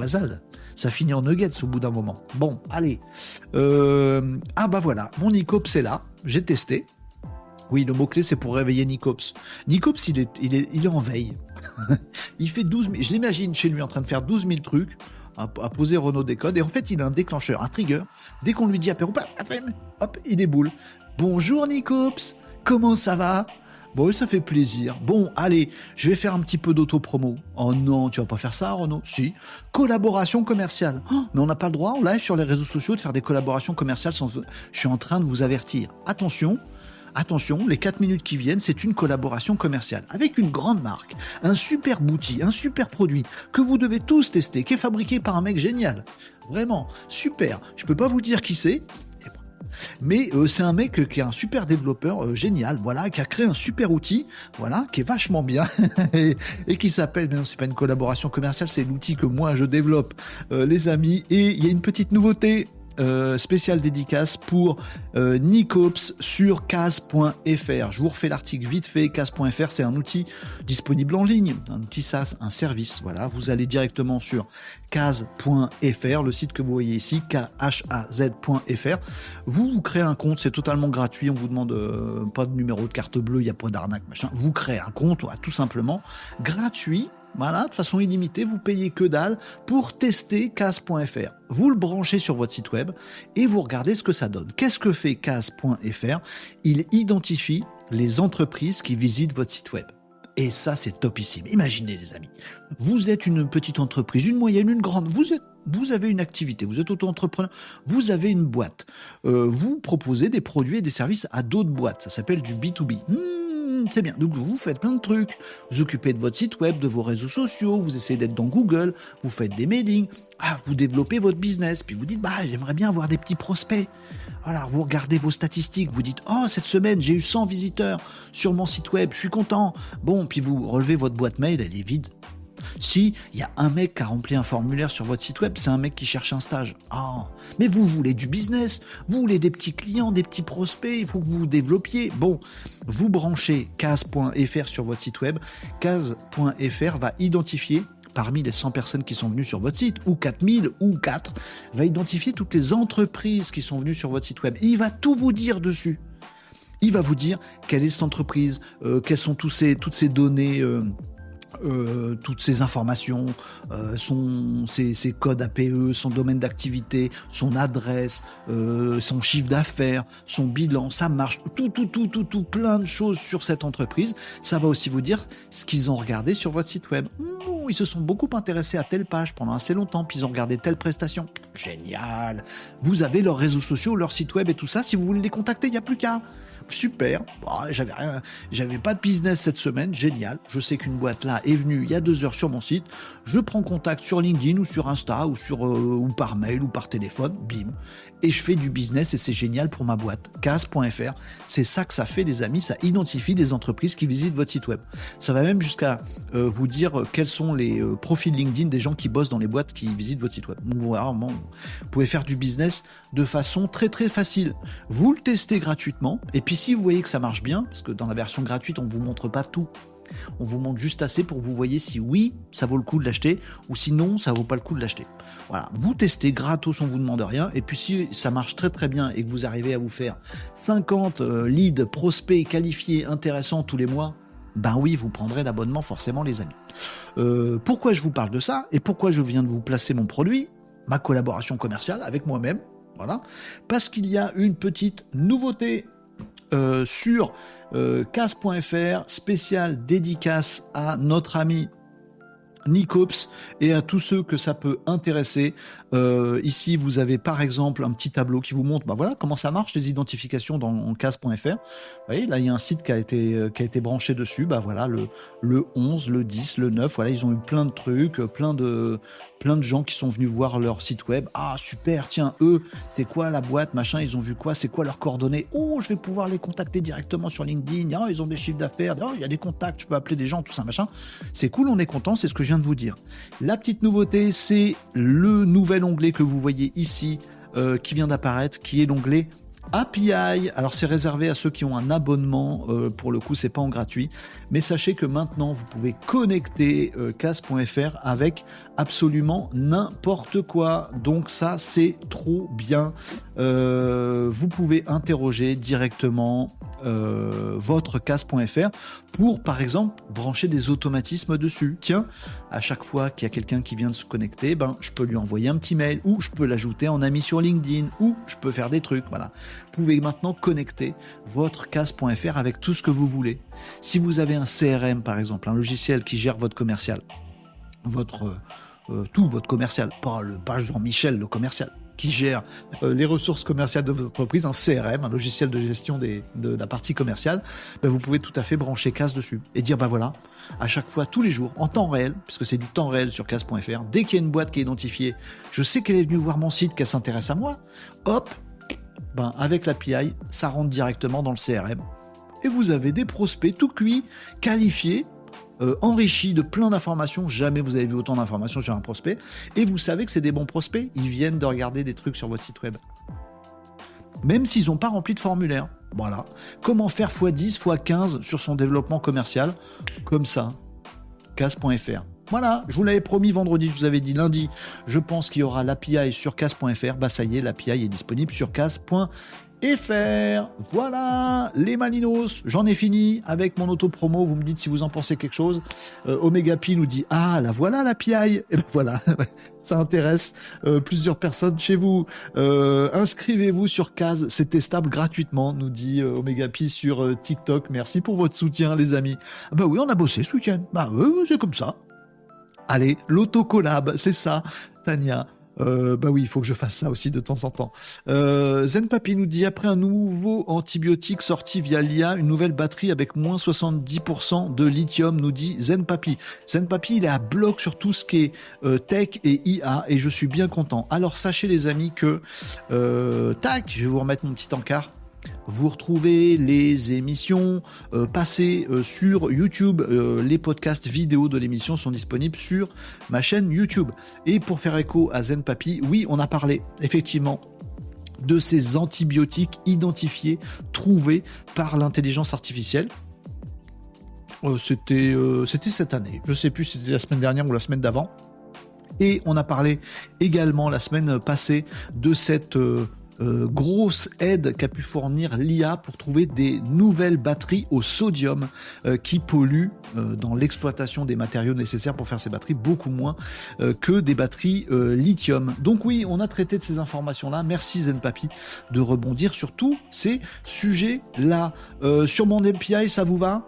Ça finit en nuggets au bout d'un moment. Bon, allez. Euh, ah bah voilà, mon Nicops est là. J'ai testé. Oui, le mot-clé, c'est pour réveiller Nicops. Nicops, il est, il est, en veille. il fait 12 000... Je l'imagine chez lui en train de faire 12 000 trucs à, poser Renault Décode. Et en fait, il a un déclencheur, un trigger. Dès qu'on lui dit apéro, hop, il déboule. Bonjour Nicops, comment ça va? Bon, ça fait plaisir. Bon, allez, je vais faire un petit peu d'auto-promo. Oh non, tu vas pas faire ça, Renaud? Si. Collaboration commerciale. Oh, mais on n'a pas le droit en live sur les réseaux sociaux de faire des collaborations commerciales sans... Je suis en train de vous avertir. Attention, attention, les 4 minutes qui viennent, c'est une collaboration commerciale avec une grande marque, un super outil, un super produit que vous devez tous tester, qui est fabriqué par un mec génial. Vraiment, super. Je peux pas vous dire qui c'est, mais euh, c'est un mec euh, qui est un super développeur euh, génial, voilà, qui a créé un super outil, voilà, qui est vachement bien et, qui s'appelle, mais non, c'est pas une collaboration commerciale, c'est l'outil que moi je développe, les amis. Et il y a une petite nouveauté euh, spécial dédicace pour euh, Nicops sur cas.fr. Je vous refais l'article vite fait. Cas.fr, c'est un outil disponible en ligne, un outil SaaS, un service. Voilà, vous allez directement sur cas.fr, le site que vous voyez ici, khaz.fr. Vous vous créez un compte, c'est totalement gratuit. On vous demande euh, pas de numéro de carte bleue, il n'y a pas d'arnaque, machin. Vous créez un compte, tout simplement gratuit voilà, de façon illimitée, vous payez que dalle pour tester Cas.fr. Vous le branchez sur votre site web et vous regardez ce que ça donne. Qu'est-ce que fait Cas.fr Il identifie les entreprises qui visitent votre site web. Et ça, c'est topissime. Imaginez, les amis, vous êtes une petite entreprise, une moyenne, une grande, vous êtes vous avez une activité, vous êtes auto-entrepreneur, vous avez une boîte, euh, vous proposez des produits et des services à d'autres boîtes, ça s'appelle du B2B. Hmm, c'est bien. Donc vous faites plein de trucs. Vous occupez de votre site web, de vos réseaux sociaux, vous essayez d'être dans Google, vous faites des mailings, ah, vous développez votre business, puis vous dites bah j'aimerais bien avoir des petits prospects. Voilà, vous regardez vos statistiques, vous dites oh cette semaine j'ai eu 100 visiteurs sur mon site web, je suis content. Bon, puis vous relevez votre boîte mail, elle est vide. Si il y a un mec qui a rempli un formulaire sur votre site web, c'est un mec qui cherche un stage. Ah, mais vous voulez du business, vous voulez des petits clients, des petits prospects, il faut que vous vous développiez. Bon, vous branchez case.fr sur votre site web. Case.fr va identifier parmi les 100 personnes qui sont venues sur votre site, ou 4000, ou 4, va identifier toutes les entreprises qui sont venues sur votre site web. Il va tout vous dire dessus. Il va vous dire quelle est cette entreprise, euh, quelles sont toutes ces données. Euh, euh, toutes ces informations, euh, son, ses, codes APE, son domaine d'activité, son adresse, euh, son chiffre d'affaires, son bilan, ça marche, tout, tout, tout, tout, tout, plein de choses sur cette entreprise. Ça va aussi vous dire ce qu'ils ont regardé sur votre site web. ils se sont beaucoup intéressés à telle page pendant assez longtemps, puis ils ont regardé telle prestation. Génial. Vous avez leurs réseaux sociaux, leur site web et tout ça. Si vous voulez les contacter, il n'y a plus qu'à super. Bah, j'avais pas de business cette semaine, génial. Je sais qu'une boîte là est venue il y a deux heures sur mon site. Je prends contact sur LinkedIn ou sur Insta ou euh, ou par mail ou par téléphone, bim et je fais du business et c'est génial pour ma boîte. Cas.fr, c'est ça que ça fait, les amis, ça identifie des entreprises qui visitent votre site web. Ça va même jusqu'à euh, vous dire euh, quels sont les euh, profils LinkedIn des gens qui bossent dans les boîtes qui visitent votre site web. vous pouvez faire du business de façon très très facile. Vous le testez gratuitement et puis si vous voyez que ça marche bien, parce que dans la version gratuite, on ne vous montre pas tout. On vous montre juste assez pour que vous voyez si oui, ça vaut le coup de l'acheter, ou si non, ça vaut pas le coup de l'acheter. Voilà, vous testez gratos, on vous demande rien, et puis si ça marche très très bien et que vous arrivez à vous faire 50 euh, leads prospects qualifiés intéressants tous les mois, ben oui, vous prendrez l'abonnement forcément les amis. Euh, pourquoi je vous parle de ça et pourquoi je viens de vous placer mon produit, ma collaboration commerciale avec moi-même, voilà, parce qu'il y a une petite nouveauté euh, sur euh, casse.fr, spécial dédicace à notre ami Nicops et à tous ceux que ça peut intéresser. Euh, ici, vous avez par exemple un petit tableau qui vous montre bah voilà, comment ça marche les identifications dans casse.fr. Vous voyez, là, il y a un site qui a été, euh, qui a été branché dessus. Bah voilà, le, le 11, le 10, le 9. Voilà, ils ont eu plein de trucs, plein de, plein de gens qui sont venus voir leur site web. Ah, super, tiens, eux, c'est quoi la boîte, machin, ils ont vu quoi, c'est quoi leurs coordonnées? Oh, je vais pouvoir les contacter directement sur LinkedIn. Oh, ils ont des chiffres d'affaires. Oh, il y a des contacts, je peux appeler des gens, tout ça, machin. C'est cool, on est content, c'est ce que je viens de vous dire. La petite nouveauté, c'est le nouvel onglet que vous voyez ici, euh, qui vient d'apparaître, qui est l'onglet API, alors c'est réservé à ceux qui ont un abonnement, euh, pour le coup c'est pas en gratuit, mais sachez que maintenant vous pouvez connecter euh, casse.fr avec absolument n'importe quoi, donc ça c'est trop bien. Euh, vous pouvez interroger directement votre casse.fr pour par exemple brancher des automatismes dessus. Tiens, à chaque fois qu'il y a quelqu'un qui vient de se connecter, ben je peux lui envoyer un petit mail ou je peux l'ajouter en ami sur LinkedIn ou je peux faire des trucs, voilà pouvez maintenant connecter votre casse.fr avec tout ce que vous voulez. Si vous avez un CRM, par exemple, un logiciel qui gère votre commercial, votre, euh, euh, tout votre commercial, pas, le, pas Jean-Michel, le commercial, qui gère euh, les ressources commerciales de votre entreprise, un CRM, un logiciel de gestion de, la partie commerciale, ben vous pouvez tout à fait brancher Casse dessus et dire ben voilà, à chaque fois, tous les jours, en temps réel, puisque c'est du temps réel sur Casse.fr, dès qu'il y a une boîte qui est identifiée, je sais qu'elle est venue voir mon site, qu'elle s'intéresse à moi, hop, ben, avec l'API, ça rentre directement dans le CRM. Et vous avez des prospects tout cuits, qualifiés, euh, enrichis de plein d'informations. Jamais vous avez vu autant d'informations sur un prospect. Et vous savez que c'est des bons prospects. Ils viennent de regarder des trucs sur votre site web. Même s'ils n'ont pas rempli de formulaire. Voilà. Comment faire x10, x15 sur son développement commercial? Comme ça. Casse.fr. Voilà, je vous l'avais promis vendredi, je vous avais dit lundi, je pense qu'il y aura l'API sur cas.fr. Bah ça y est, l'API est disponible sur cas.fr. Voilà, les Malinos, j'en ai fini avec mon auto-promo. Vous me dites si vous en pensez quelque chose. Euh, Omega Pi nous dit Ah, la voilà l'API. Et ben voilà, ça intéresse euh, plusieurs personnes chez vous. Euh, inscrivez-vous sur Case, c'est testable gratuitement, nous dit Omega Pi sur TikTok. Merci pour votre soutien, les amis. Ah bah oui, on a bossé ce week-end. Bah oui, c'est comme ça. Allez, l'autocollab, c'est ça, Tania. Euh, bah oui, il faut que je fasse ça aussi de temps en temps. Euh, Zen Papi nous dit après un nouveau antibiotique sorti via l'IA, une nouvelle batterie avec moins 70% de lithium, nous dit Zen Papi. Zen Papi, il est à bloc sur tout ce qui est euh, tech et IA et je suis bien content. Alors sachez les amis que euh, tac, je vais vous remettre mon petit encart. Vous retrouvez les émissions euh, passées euh, sur YouTube. Euh, les podcasts vidéo de l'émission sont disponibles sur ma chaîne YouTube. Et pour faire écho à Zen Papi, oui, on a parlé effectivement de ces antibiotiques identifiés, trouvés par l'intelligence artificielle. c'était, cette année. Je sais plus si c'était la semaine dernière ou la semaine d'avant. Et on a parlé également la semaine passée de cette grosse aide qu'a pu fournir l'IA pour trouver des nouvelles batteries au sodium euh, qui polluent euh, dans l'exploitation des matériaux nécessaires pour faire ces batteries beaucoup moins que des batteries lithium. Donc oui, on a traité de ces informations-là. Merci Zenpapi de rebondir sur tous ces sujets-là. sur mon MPI, ça vous va?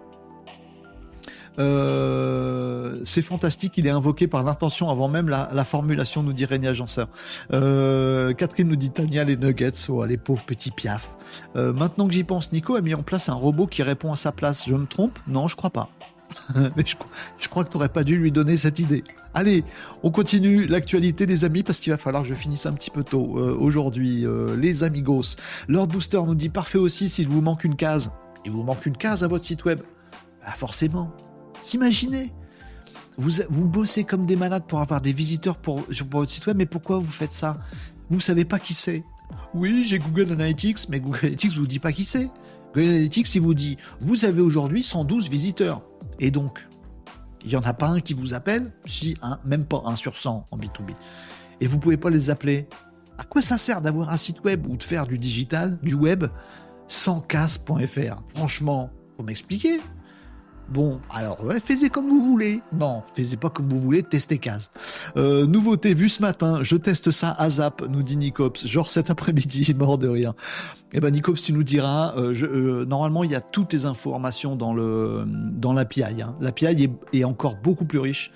Euh, c'est fantastique, il est invoqué par l'intention avant même la, formulation, nous dit René Agenceur. Euh, Catherine nous dit Tania, les nuggets, oh, les pauvres petits piafs. Euh, maintenant que j'y pense, Nico a mis en place un robot qui répond à sa place. Je me trompe? Non, je crois pas. Mais je, crois que tu n'aurais pas dû lui donner cette idée. Allez, on continue l'actualité des amis parce qu'il va falloir que je finisse un petit peu tôt aujourd'hui. les amigos. Lord Booster nous dit parfait aussi s'il vous manque une case. Il vous manque une case à votre site web bah forcément. S'imaginez vous, vous bossez comme des malades pour avoir des visiteurs pour, sur votre site web, mais pourquoi vous faites ça? Vous savez pas qui c'est. Oui, j'ai Google Analytics, mais Google Analytics vous dit pas qui c'est. Google Analytics, il vous dit, vous avez aujourd'hui 112 visiteurs. Et donc, il y en a pas un qui vous appelle Si, même pas un sur 100 en B2B. Et vous pouvez pas les appeler. À quoi ça sert d'avoir un site web ou de faire du digital, du web, sans casse.fr Franchement, faut m'expliquer. Bon, alors, ouais, faites comme vous voulez. Non, faites pas comme vous voulez, testez case. Euh, nouveauté vue ce matin, je teste ça à Zap, nous dit Nicops. Genre cet après-midi, mort de rien. Eh ben Nicops, tu nous diras, euh, euh, normalement il y a toutes les informations dans le dans l'API. Hein. L'API est encore beaucoup plus riche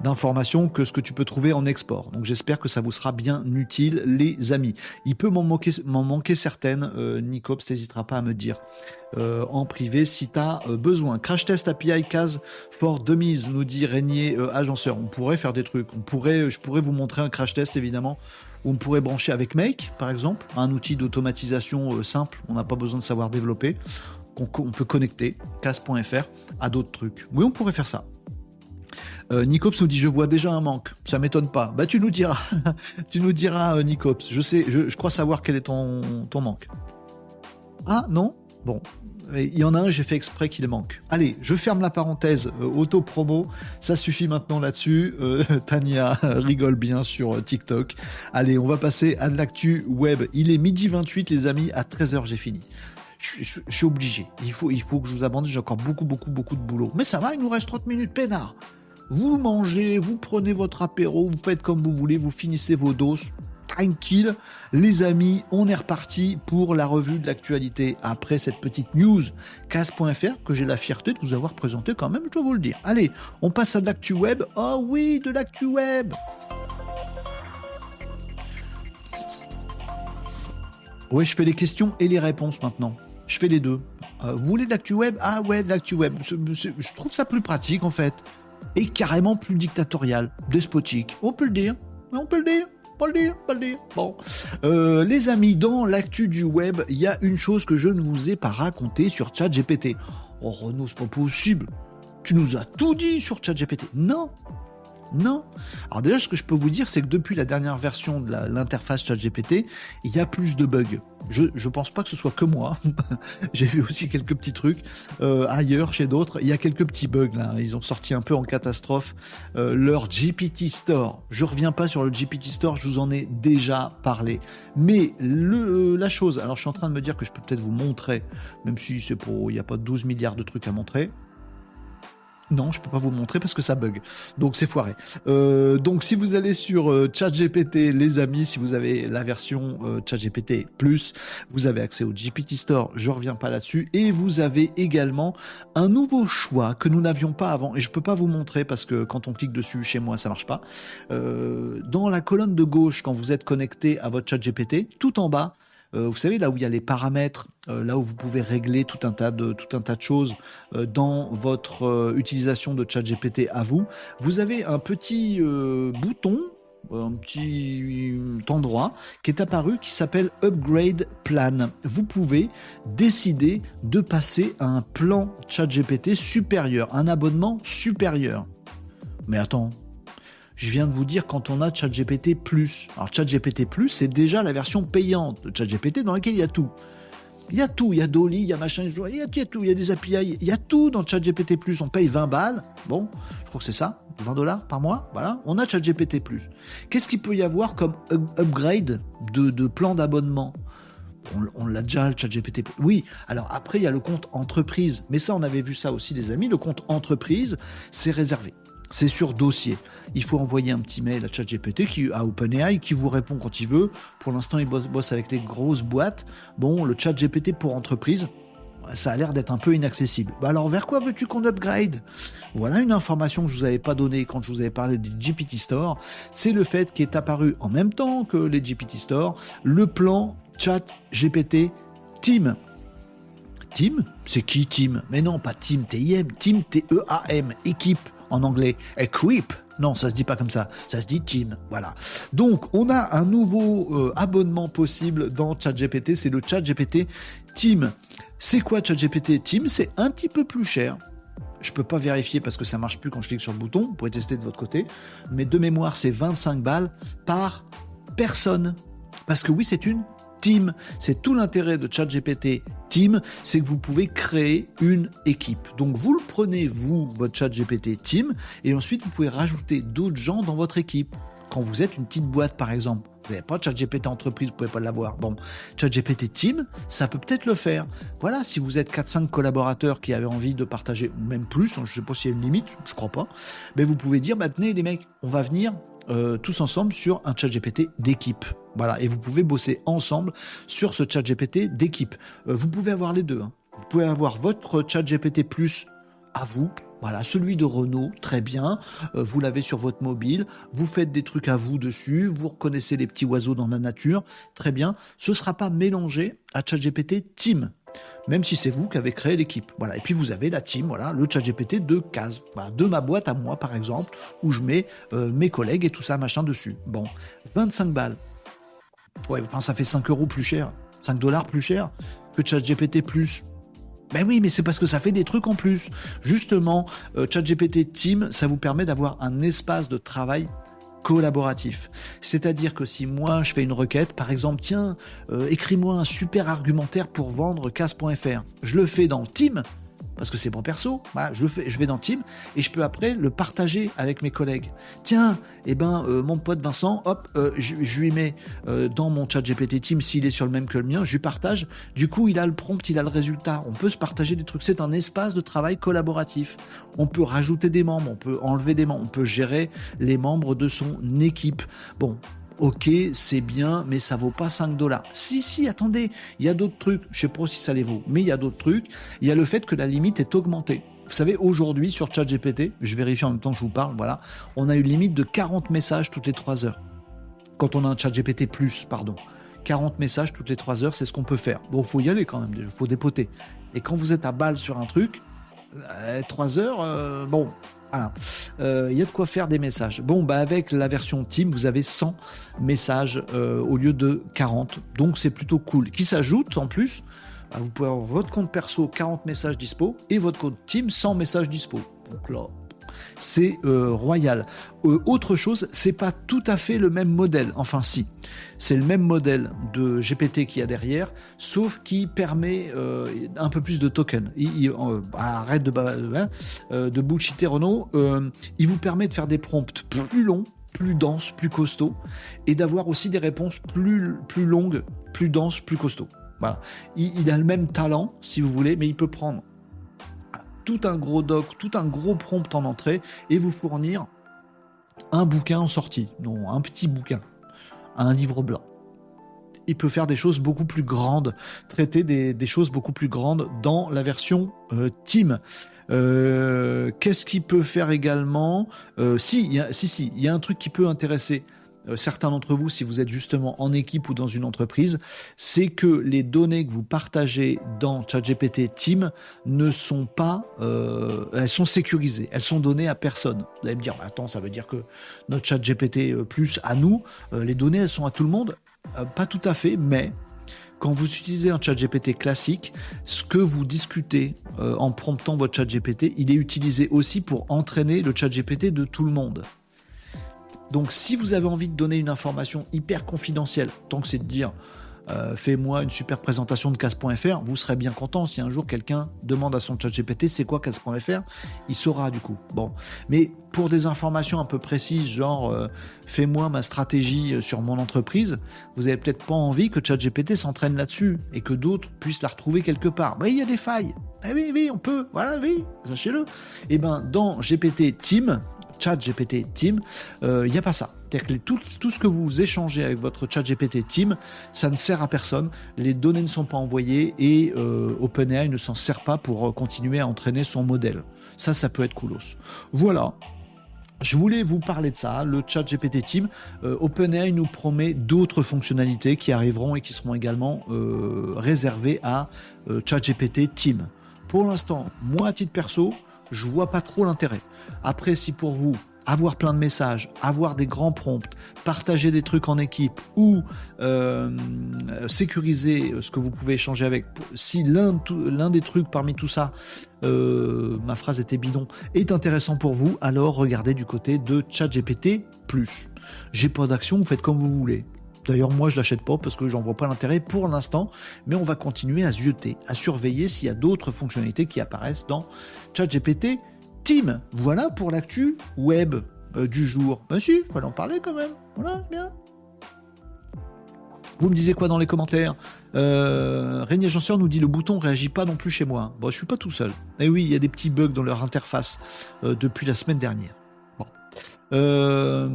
d'informations que ce que tu peux trouver en export. Donc j'espère que ça vous sera bien utile, les amis. Il peut m'en manquer, certaines. Euh, Nicops, n'hésitera pas à me dire euh, en privé si tu as euh, besoin. Crash Test API case for Dummies, nous dit Régnier Agenceur. On pourrait faire des trucs. On pourrait, je pourrais vous montrer un crash test évidemment. Où on pourrait brancher avec Make, par exemple, un outil d'automatisation simple. On n'a pas besoin de savoir développer. On, on peut connecter cas.fr à d'autres trucs. Oui, on pourrait faire ça. Euh, Nicops nous dit je vois déjà un manque. Ça m'étonne pas. Bah tu nous diras, tu nous diras euh, Nicops. Je sais, je, crois savoir quel est ton, ton manque. Ah non, bon. Il y en a un, j'ai fait exprès qu'il manque. Allez, je ferme la parenthèse euh, auto-promo. Ça suffit maintenant là-dessus. Tania rigole bien sur TikTok. Allez, on va passer à l'actu web. Il est midi 28, les amis. À 13h, j'ai fini. Je, suis obligé. Il faut, il faut que je vous abandonne. J'ai encore beaucoup, beaucoup, beaucoup de boulot. Mais ça va, il nous reste 30 minutes peinard. Vous mangez, vous prenez votre apéro, vous faites comme vous voulez, vous finissez vos doses. Tranquille, les amis, on est reparti pour la revue de l'actualité après cette petite news casse.fr que j'ai la fierté de vous avoir présenté quand même, je dois vous le dire. Allez, on passe à de l'actu web. Oh oui, de l'actu web. Oui, je fais les questions et les réponses maintenant. Je fais les deux. Euh, vous voulez de l'actu web? Ah ouais, de l'actu web. Je trouve ça plus pratique en fait et carrément plus dictatorial, despotique. On peut le dire, on peut le dire. Pas le dire, pas le dire. Bon. Euh, les amis, dans l'actu du web, il y a une chose que je ne vous ai pas raconté sur ChatGPT. Oh Renaud, c'est pas possible. Tu nous as tout dit sur ChatGPT. Non, non. Alors déjà, ce que je peux vous dire, c'est que depuis la dernière version de l'interface ChatGPT, il y a plus de bugs. Je ne pense pas que ce soit que moi. J'ai vu aussi quelques petits trucs euh, ailleurs, chez d'autres. Il y a quelques petits bugs là. Ils ont sorti un peu en catastrophe euh, leur GPT Store. Je reviens pas sur le GPT Store, je vous en ai déjà parlé. Mais le, la chose, alors je suis en train de me dire que je peux peut-être vous montrer, même si c'est pour, il n'y a pas 12 milliards de trucs à montrer. Non, je peux pas vous montrer parce que ça bug. Donc c'est foiré. Euh, donc si vous allez sur euh, ChatGPT, les amis, si vous avez la version euh, ChatGPT Plus, vous avez accès au GPT Store. Je reviens pas là-dessus. Et vous avez également un nouveau choix que nous n'avions pas avant. Et je peux pas vous montrer parce que quand on clique dessus chez moi, ça marche pas. dans la colonne de gauche, quand vous êtes connecté à votre ChatGPT, tout en bas, euh, vous savez, là où il y a les paramètres, euh, là où vous pouvez régler tout un tas de, tout un tas de choses euh, dans votre utilisation de ChatGPT à vous, vous avez un petit bouton un petit endroit qui est apparu qui s'appelle Upgrade Plan. Vous pouvez décider de passer à un plan ChatGPT supérieur, un abonnement supérieur. Mais attends, je viens de vous dire quand on a ChatGPT+. Alors ChatGPT+, c'est déjà la version payante de ChatGPT dans laquelle il y a tout. Il y a tout, il y a Dolly, il y a machin, il y a, tout, il y a des API, il y a tout dans ChatGPT+. On paye 20 balles, bon, je crois que c'est ça, 20 dollars par mois, voilà, on a ChatGPT+. Qu'est-ce qu'il peut y avoir comme upgrade de, de plan d'abonnement? On, l'a déjà, le ChatGPT. Oui, alors après, il y a le compte entreprise. Mais ça, on avait vu ça aussi, des amis. Le compte entreprise, c'est réservé. C'est sur dossier. Il faut envoyer un petit mail à ChatGPT, qui, à OpenAI, qui vous répond quand il veut. Pour l'instant, il bosse, avec les grosses boîtes. Bon, le ChatGPT pour entreprise, ça a l'air d'être un peu inaccessible. Bah alors, vers quoi veux-tu qu'on upgrade? Voilà une information que je vous avais pas donnée quand je vous avais parlé du GPT Store. C'est le fait qu'est apparu en même temps que les GPT Store le plan Chat GPT Team. Team? C'est qui Team? Mais non, pas Team T-I-M, Team T-E-A-M, équipe en anglais. Equip non, ça se dit pas comme ça. Ça se dit Team. Voilà. Donc, on a un nouveau euh, abonnement possible dans ChatGPT. C'est le ChatGPT Team. C'est quoi ChatGPT Team? C'est un petit peu plus cher. Je peux pas vérifier parce que ça marche plus quand je clique sur le bouton. Vous pourrez tester de votre côté. Mais de mémoire, c'est 25 balles par personne. Parce que oui, c'est une Team. C'est tout l'intérêt de ChatGPT Team, c'est que vous pouvez créer une équipe. Donc vous le prenez, vous, votre ChatGPT Team, et ensuite vous pouvez rajouter d'autres gens dans votre équipe. Quand vous êtes une petite boîte, par exemple, vous n'avez pas de ChatGPT entreprise, vous pouvez pas l'avoir. Bon, ChatGPT Team, ça peut peut-être le faire. Voilà, si vous êtes 4-5 collaborateurs qui avaient envie de partager, même plus, hein, je ne sais pas s'il y a une limite, je crois pas, mais vous pouvez dire, maintenant les mecs, on va venir euh, tous ensemble sur un chat GPT d'équipe. Voilà, et vous pouvez bosser ensemble sur ce chat GPT d'équipe. Euh, vous pouvez avoir les deux. Hein. Vous pouvez avoir votre chat GPT plus à vous. Voilà, celui de Renault, très bien. Euh, vous l'avez sur votre mobile. Vous faites des trucs à vous dessus. Vous reconnaissez les petits oiseaux dans la nature. Très bien. Ce ne sera pas mélangé à ChatGPT Team même si c'est vous qui avez créé l'équipe. Voilà. Et puis vous avez la team, voilà, le chat GPT de cases. de ma boîte à moi, par exemple, où je mets euh, mes collègues et tout ça, machin dessus. Bon, 25 balles. Ouais, enfin, ça fait 5 euros plus cher, 5 dollars plus cher que chat GPT plus. Ben oui, mais c'est parce que ça fait des trucs en plus. Justement, euh, ChatGPT Team, ça vous permet d'avoir un espace de travail collaboratif. C'est-à-dire que si moi je fais une requête, par exemple, tiens, euh, écris-moi un super argumentaire pour vendre casse.fr, je le fais dans Team, parce que c'est mon perso, je, vais dans Team et je peux après le partager avec mes collègues. Tiens, eh ben, euh, mon pote Vincent, hop, euh, je, lui mets euh, dans mon chat GPT Team, s'il est sur le même que le mien, je lui partage. Du coup, il a le prompt, il a le résultat. On peut se partager des trucs. C'est un espace de travail collaboratif. On peut rajouter des membres, on peut enlever des membres, on peut gérer les membres de son équipe. Bon, ok, c'est bien, mais ça vaut pas 5 dollars. Si, si, attendez, il y a d'autres trucs. Je sais pas si ça les vaut, mais il y a d'autres trucs. Il y a le fait que la limite est augmentée. Vous savez, aujourd'hui, sur ChatGPT, je vérifie en même temps que je vous parle, voilà, on a une limite de 40 messages toutes les 3 heures. Quand on a un ChatGPT plus, pardon. 40 messages toutes les 3 heures, c'est ce qu'on peut faire. Bon, faut y aller quand même, faut dépoter. Et quand vous êtes à balle sur un truc, 3 euh, heures, euh, bon, Euh, il y a de quoi faire des messages. Bon, bah avec la version Team, vous avez 100 messages au lieu de 40. Donc c'est plutôt cool. Qui s'ajoute en plus, bah, vous pouvez avoir votre compte perso 40 messages dispo et votre compte Team 100 messages dispo. Donc là, c'est euh, royal. Euh, autre chose, c'est pas tout à fait le même modèle. Enfin, si, c'est le même modèle de GPT qu'il y a derrière, sauf qui permet euh, un peu plus de tokens. arrête de, hein, de Renault. il vous permet de faire des prompts plus longs plus denses, plus costauds, et d'avoir aussi des réponses plus, plus longues, plus denses, plus costauds. Voilà. il, a le même talent, si vous voulez, mais il peut prendre tout un gros doc, tout un gros prompt en entrée et vous fournir un bouquin en sortie. Non, un petit bouquin, un livre blanc. Il peut faire des choses beaucoup plus grandes, traiter des, choses beaucoup plus grandes dans la version euh, Team. Euh, qu'est-ce qu'il peut faire également euh, si, si, si, il y a un truc qui peut intéresser certains d'entre vous, si vous êtes justement en équipe ou dans une entreprise, c'est que les données que vous partagez dans ChatGPT Team ne sont pas, euh, elles sont sécurisées, elles sont données à personne. Vous allez me dire, attends, ça veut dire que notre ChatGPT euh, plus à nous, les données elles sont à tout le monde Pas tout à fait, mais quand vous utilisez un chat GPT classique, ce que vous discutez en promptant votre chat GPT, il est utilisé aussi pour entraîner le chat GPT de tout le monde. Donc si vous avez envie de donner une information hyper confidentielle, tant que c'est de dire euh, fais-moi une super présentation de casse.fr, vous serez bien content si un jour quelqu'un demande à son chat GPT c'est quoi casse.fr, il saura du coup. Bon, mais pour des informations un peu précises, genre euh, fais-moi ma stratégie sur mon entreprise, vous avez peut-être pas envie que ChatGPT s'entraîne là-dessus et que d'autres puissent la retrouver quelque part. Mais il y a des failles. Eh oui, oui, on peut. Voilà, oui, sachez-le. Et eh ben, dans GPT Team, chat GPT Team, il euh, n'y a pas ça. Tout, ce que vous échangez avec votre chat GPT Team, ça ne sert à personne. Les données ne sont pas envoyées et euh, OpenAI ne s'en sert pas pour euh, continuer à entraîner son modèle. Ça, ça peut être coolos. Voilà. Je voulais vous parler de ça, le chat GPT Team. OpenAI nous promet d'autres fonctionnalités qui arriveront et qui seront également réservées à chat GPT Team. Pour l'instant, moi à titre perso, je vois pas trop l'intérêt. Après, si pour vous, avoir plein de messages, avoir des grands prompts, partager des trucs en équipe ou euh, sécuriser ce que vous pouvez échanger avec. Si l'un, des trucs parmi tout ça, euh, ma phrase était bidon, est intéressant pour vous, alors regardez du côté de ChatGPT+. J'ai pas d'action, vous faites comme vous voulez. D'ailleurs, moi, je l'achète pas parce que j'en vois pas l'intérêt pour l'instant, mais on va continuer à zioter, à surveiller s'il y a d'autres fonctionnalités qui apparaissent dans ChatGPT Team. Voilà pour l'actu web euh, du jour. Ben si, je vais en parler quand même. Voilà, bien. Vous me disiez quoi dans les commentaires? Euh, Régnier nous dit le bouton réagit pas non plus chez moi. Bon, je suis pas tout seul. Et eh oui, il y a des petits bugs dans leur interface euh, depuis la semaine dernière. Bon. Euh,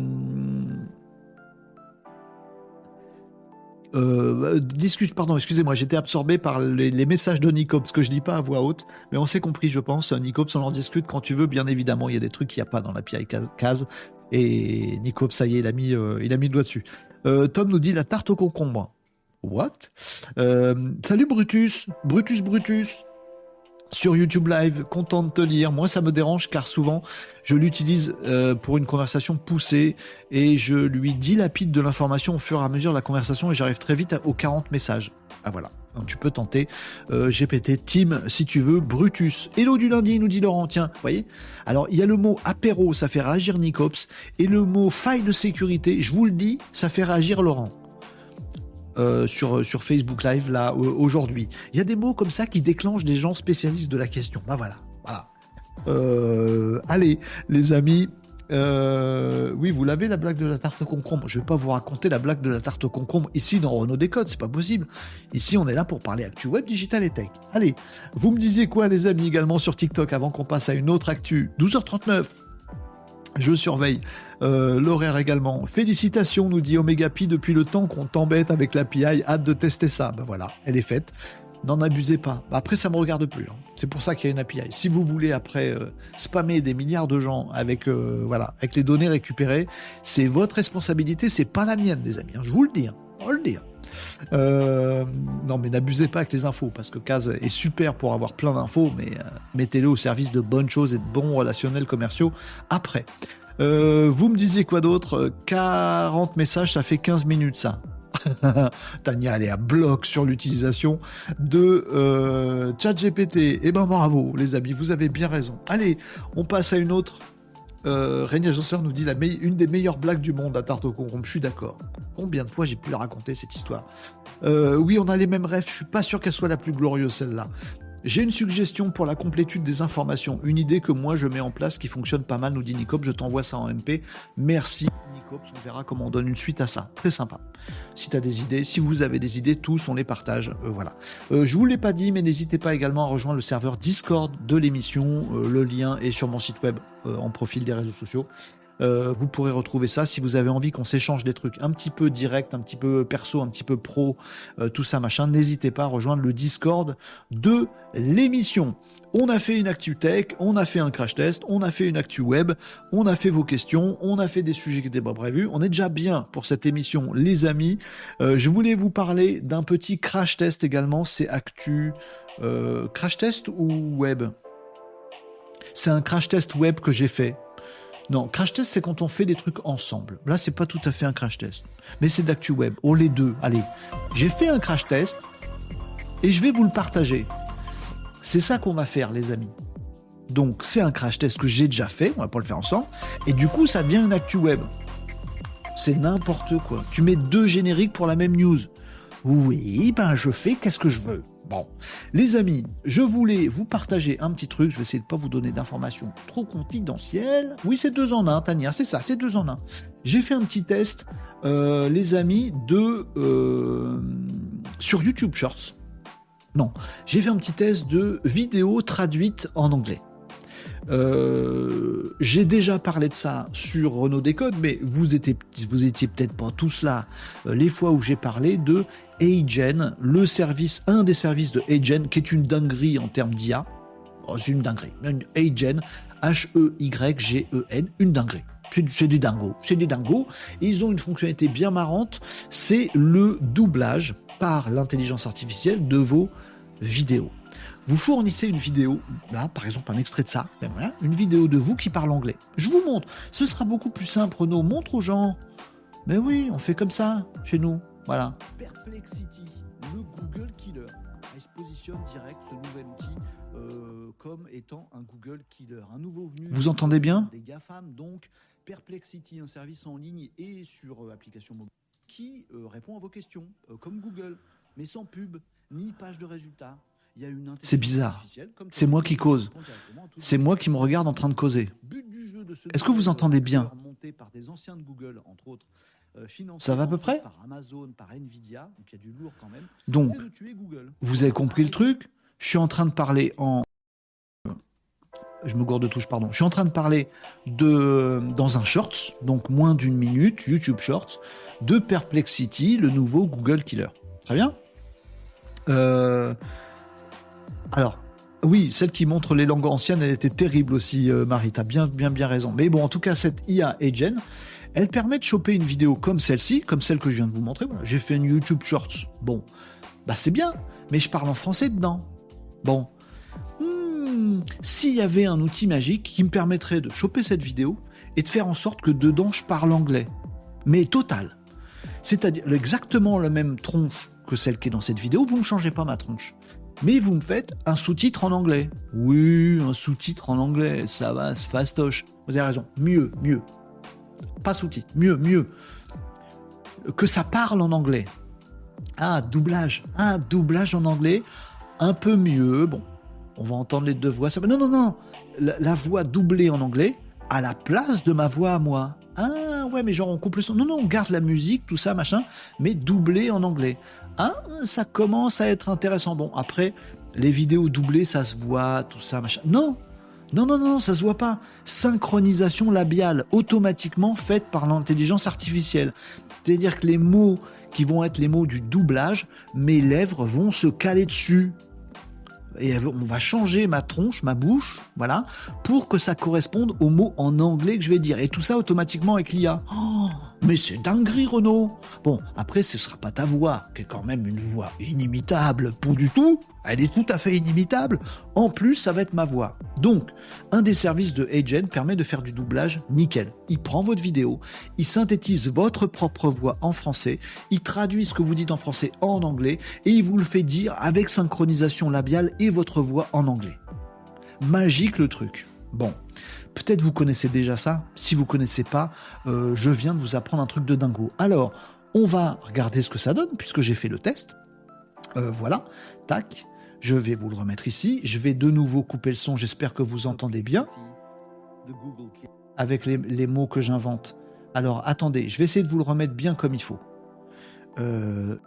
Euh, discuse, pardon, excusez-moi, j'étais absorbé par les, messages de Nicops que je dis pas à voix haute, mais on s'est compris, je pense. Nicops, on en discute quand tu veux, bien évidemment. Il y a des trucs qu'il n'y a pas dans la l'API case. Et Nicops, ça y est, il a mis, euh, il a mis le doigt dessus. Euh, Tom nous dit la tarte au concombre. What? Salut Brutus, Brutus, Brutus sur YouTube Live, content de te lire. Moi, ça me dérange car souvent, je l'utilise euh, pour une conversation poussée et je lui dilapide de l'information au fur et à mesure de la conversation et j'arrive très vite aux 40 messages. Ah voilà. Tu peux tenter euh, GPT Team si tu veux. Brutus. Hello du lundi, nous dit Laurent. Tiens, voyez? Alors, il y a le mot apéro, ça fait réagir Nicops. Et le mot faille de sécurité, je vous le dis, ça fait réagir Laurent. Euh, sur, sur Facebook Live là aujourd'hui. Il y a des mots comme ça qui déclenchent des gens spécialistes de la question. Bah voilà. Euh, allez, les amis. Euh, oui, vous l'avez la blague de la tarte concombre. Je vais pas vous raconter la blague de la tarte concombre ici dans Renault Décode, c'est pas possible. Ici, on est là pour parler actu web, digital et tech. Allez, vous me disiez quoi, les amis, également sur TikTok, avant qu'on passe à une autre actu? 12h39. Je surveille euh, l'horaire également. Félicitations, nous dit Omega Pi, depuis le temps qu'on t'embête avec l'API, hâte de tester ça. Ben voilà, elle est faite. N'en abusez pas. Bah, après, ça me regarde plus. Hein. C'est pour ça qu'il y a une API. Si vous voulez après euh, spammer des milliards de gens avec euh, voilà avec les données récupérées, c'est votre responsabilité, c'est pas la mienne, les amis. Hein. Je vous le dis. Hein. On le dire. non, mais n'abusez pas avec les infos, parce que Kaz est super pour avoir plein d'infos, mais mettez-le au service de bonnes choses et de bons relationnels commerciaux après. Euh, vous me disiez quoi d'autre? 40 messages, ça fait 15 minutes ça. Tania, elle est à bloc sur l'utilisation de euh, ChatGPT. Eh ben bravo, les amis, vous avez bien raison. Allez, on passe à une autre. Euh, Régnier nous dit la une des meilleures blagues du monde à tarte au. Je suis d'accord. Combien de fois j'ai pu la raconter cette histoire? Euh, Oui, on a les mêmes rêves. Je suis pas sûr qu'elle soit la plus glorieuse celle-là. J'ai une suggestion pour la complétude des informations, une idée que moi je mets en place qui fonctionne pas mal, nous dit Nicop, je t'envoie ça en MP. Merci On verra comment on donne une suite à ça. Très sympa. Si tu as des idées, si vous avez des idées, tous on les partage. Euh, voilà. Euh, je vous l'ai pas dit, mais n'hésitez pas également à rejoindre le serveur Discord de l'émission. Euh, le lien est sur mon site web en profil des réseaux sociaux. Euh, vous pourrez retrouver ça si vous avez envie qu'on s'échange des trucs un petit peu direct, un petit peu perso, un petit peu pro, euh, tout ça machin. N'hésitez pas à rejoindre le Discord de l'émission. On a fait une actu tech, on a fait un crash test, on a fait une actu web, on a fait vos questions, on a fait des sujets qui n'étaient pas prévus. On est déjà bien pour cette émission, les amis. Euh, je voulais vous parler d'un petit crash test également. C'est actu crash test ou web? C'est un crash test web que j'ai fait non, crash test, c'est quand on fait des trucs ensemble. Là, c'est pas tout à fait un crash test. Mais c'est de l'actu web. Oh, les deux. Allez. J'ai fait un crash test et je vais vous le partager. C'est ça qu'on va faire, les amis. Donc, c'est un crash test que j'ai déjà fait. On va pas le faire ensemble. Et du coup, ça devient une actu web. C'est n'importe quoi. Tu mets deux génériques pour la même news. Oui, ben je fais qu'est-ce que je veux? Bon, les amis, je voulais vous partager un petit truc. Je vais essayer de pas vous donner d'informations trop confidentielles. Oui, c'est deux en un, Tania, c'est ça, c'est deux en un. J'ai fait un petit test, euh, les amis, de euh, sur YouTube Shorts. Non, j'ai fait un petit test de vidéos traduites en anglais. Euh, j'ai déjà parlé de ça sur Renault Décode, mais vous étiez, peut-être pas tous là euh, les fois où j'ai parlé de Agen, le service, un des services de Agen, qui est une dinguerie en termes d'IA. Oh, c'est une dinguerie. Agen, H-E-Y-G-E-N, une dinguerie. C'est des dingos, c'est des dingos. ils ont une fonctionnalité bien marrante, c'est le doublage par l'intelligence artificielle de vos vidéos. Vous fournissez une vidéo, là par exemple un extrait de ça, ben voilà, une vidéo de vous qui parle anglais. Je vous montre, ce sera beaucoup plus simple, Renaud, montre aux gens. Mais oui, on fait comme ça chez nous, voilà. Perplexity, le Google Killer. Il se positionne direct ce nouvel outil euh, comme étant un Google Killer, un nouveau venu. Vous entendez bien? Des GAFAM, donc Perplexity, un service en ligne et sur euh, application mobile qui euh, répond à vos questions, comme Google, mais sans pub ni page de résultats. C'est bizarre. C'est moi qui cause. C'est moi qui me regarde en train de causer. Est-ce que vous entendez bien Ça va à peu près Donc, vous avez compris le truc Je suis en train de parler en... Je me gourde de touche, pardon. Je suis en train de parler de dans un shorts, donc moins d'une minute, YouTube Shorts, de Perplexity, le nouveau Google Killer. Très bien euh, alors, oui, celle qui montre les langues anciennes, elle était terrible aussi, euh, Marie. T'as bien, bien, bien raison. Mais bon, en tout cas, cette IA Agent, elle permet de choper une vidéo comme celle-ci, comme celle que je viens de vous montrer. j'ai fait une YouTube Shorts. Bon, bah c'est bien, mais je parle en français dedans. Bon, hmm, s'il y avait un outil magique qui me permettrait de choper cette vidéo et de faire en sorte que dedans je parle anglais, mais total. C'est-à-dire exactement la même tronche que celle qui est dans cette vidéo, vous ne changez pas ma tronche mais vous me faites un sous-titre en anglais. Oui, un sous-titre en anglais, ça va, c'est fastoche. Vous avez raison, mieux, mieux. Pas sous-titre, mieux, mieux. Que ça parle en anglais. Ah, doublage. Ah, doublage en anglais, un peu mieux. Bon, on va entendre les deux voix. Non, non, non. La, voix doublée en anglais à la place de ma voix à moi. Ah ouais, mais genre on coupe le son. Non, non, on garde la musique, tout ça, machin, mais doublé en anglais. Ah, ça commence à être intéressant. Bon, après, les vidéos doublées, ça se voit, tout ça, machin. Non, non, non, non, ça se voit pas. Synchronisation labiale automatiquement faite par l'intelligence artificielle. C'est-à-dire que les mots qui vont être les mots du doublage, mes lèvres vont se caler dessus et on va changer ma tronche, ma bouche, voilà, pour que ça corresponde aux mots en anglais que je vais dire. Et tout ça automatiquement avec l'IA. Oh, mais c'est dinguerie, Renaud. Bon, après, ce sera pas ta voix, qui est quand même une voix inimitable, pour du tout. Elle est tout à fait inimitable. En plus, ça va être ma voix. Donc, un des services de Agent permet de faire du doublage nickel. Il prend votre vidéo, il synthétise votre propre voix en français, il traduit ce que vous dites en français en anglais, et il vous le fait dire avec synchronisation labiale et votre voix en anglais. Magique le truc. Bon, Peut-être vous connaissez déjà ça. Si vous connaissez pas, euh, je viens de vous apprendre un truc de dingo. Alors, on va regarder ce que ça donne puisque j'ai fait le test. Euh, voilà, tac. Je vais vous le remettre ici. Je vais de nouveau couper le son. J'espère que vous entendez bien avec les, les mots que j'invente. Alors, attendez, je vais essayer de vous le remettre bien comme il faut. Euh,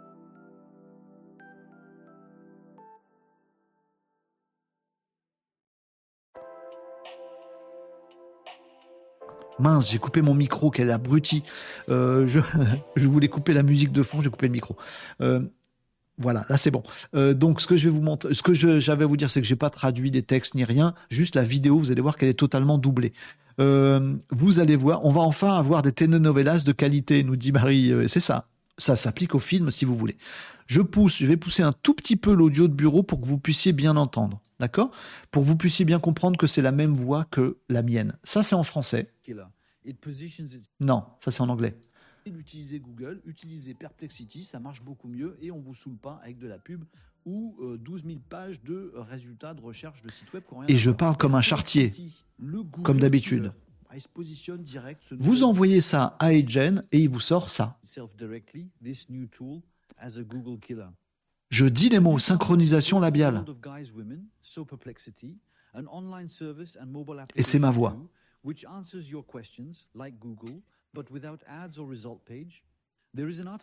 Mince, j'ai coupé mon micro, quel abruti. Euh, je, voulais couper la musique de fond, j'ai coupé le micro. Euh, voilà, là c'est bon. Euh, donc ce que je vais vous montrer, ce que j'avais à vous dire, c'est que j'ai pas traduit des textes ni rien, juste la vidéo. Vous allez voir qu'elle est totalement doublée. vous allez voir, on va enfin avoir des telenovelas de qualité, nous dit Marie. c'est ça. Ça s'applique au film si vous voulez. Je pousse, je vais pousser un tout petit peu l'audio de bureau pour que vous puissiez bien entendre. D'accord? Pour que vous puissiez bien comprendre que c'est la même voix que la mienne. Ça, c'est en français. Non, ça, c'est en anglais. Utilisez Google, utilisez Perplexity, ça marche beaucoup mieux et on vous saoule pas avec de la pub ou 12 euh, 000 pages de résultats de recherche de sites web. Et je parle comme un chartier, comme d'habitude. Vous envoyez ça à Agen et il vous sort ça. Je dis les mots synchronisation labiale. Et c'est ma voix.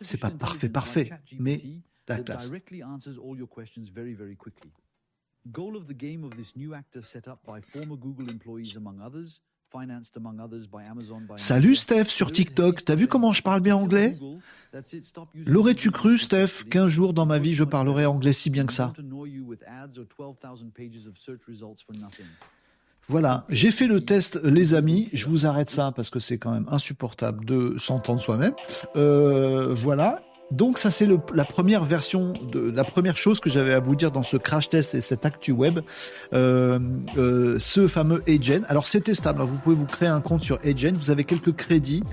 C'est pas parfait, parfait, mais la classe. Salut Steph sur TikTok, t'as vu comment je parle bien anglais? L'aurais-tu cru Steph qu'un jour dans ma vie je parlerais anglais si bien que ça? Voilà, j'ai fait le test, les amis. Je vous arrête ça parce que c'est quand même insupportable de s'entendre soi-même. Euh, voilà. Donc ça c'est la première version de la première chose que j'avais à vous dire dans ce crash test et cette actu web, euh, euh, ce fameux Agent. Alors c'est testable, hein. vous pouvez vous créer un compte sur Agent, vous avez quelques crédits,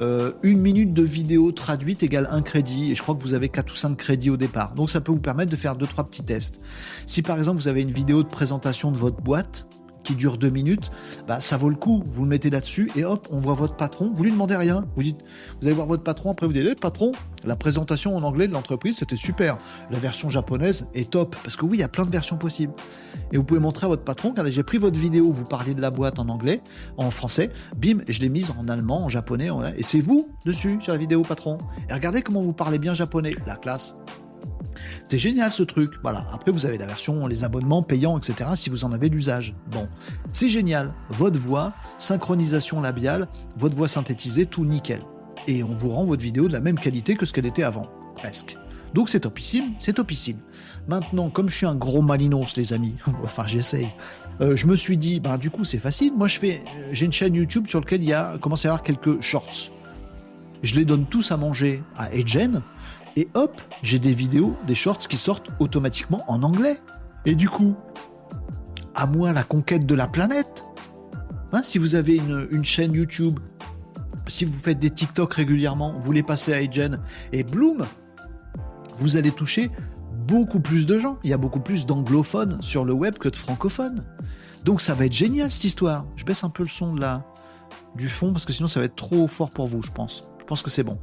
euh, une minute de vidéo traduite égale un crédit et je crois que vous avez quatre ou cinq crédits au départ. Donc ça peut vous permettre de faire deux trois petits tests. Si par exemple vous avez une vidéo de présentation de votre boîte, qui dure deux minutes, bah, ça vaut le coup. Vous le mettez là-dessus et hop, on voit votre patron. Vous lui demandez rien. Vous dites, vous allez voir votre patron. Après, vous dites, eh, patron, la présentation en anglais de l'entreprise, c'était super. La version japonaise est top. Parce que oui, il y a plein de versions possibles. Et vous pouvez montrer à votre patron, regardez, j'ai pris votre vidéo, vous parliez de la boîte en anglais, en français. Bim, je l'ai mise en allemand, en japonais. Et c'est vous dessus sur la vidéo, patron. Et regardez comment vous parlez bien japonais. La classe. C'est génial ce truc. Voilà. Après, vous avez la version, les abonnements payants, etc. si vous en avez l'usage. Bon. C'est génial. Votre voix, synchronisation labiale, votre voix synthétisée, tout nickel. Et on vous rend votre vidéo de la même qualité que ce qu'elle était avant. Presque. Donc c'est topissime, c'est topissime. Maintenant, comme je suis un gros malinos, les amis, enfin j'essaye, euh, je me suis dit, bah du coup c'est facile. Moi je fais, euh, j'ai une chaîne YouTube sur laquelle il y a commence à y avoir quelques shorts. Je les donne tous à manger à Edgen et hop, j'ai des vidéos, des shorts qui sortent automatiquement en anglais. Et du coup, à moi la conquête de la planète. Hein, si vous avez une, chaîne YouTube, si vous faites des TikTok régulièrement, vous les passez à Agen et bloom, vous allez toucher beaucoup plus de gens. Il y a beaucoup plus d'anglophones sur le web que de francophones. Donc ça va être génial cette histoire. Je baisse un peu le son de du fond parce que sinon ça va être trop fort pour vous, je pense pense que c'est bon.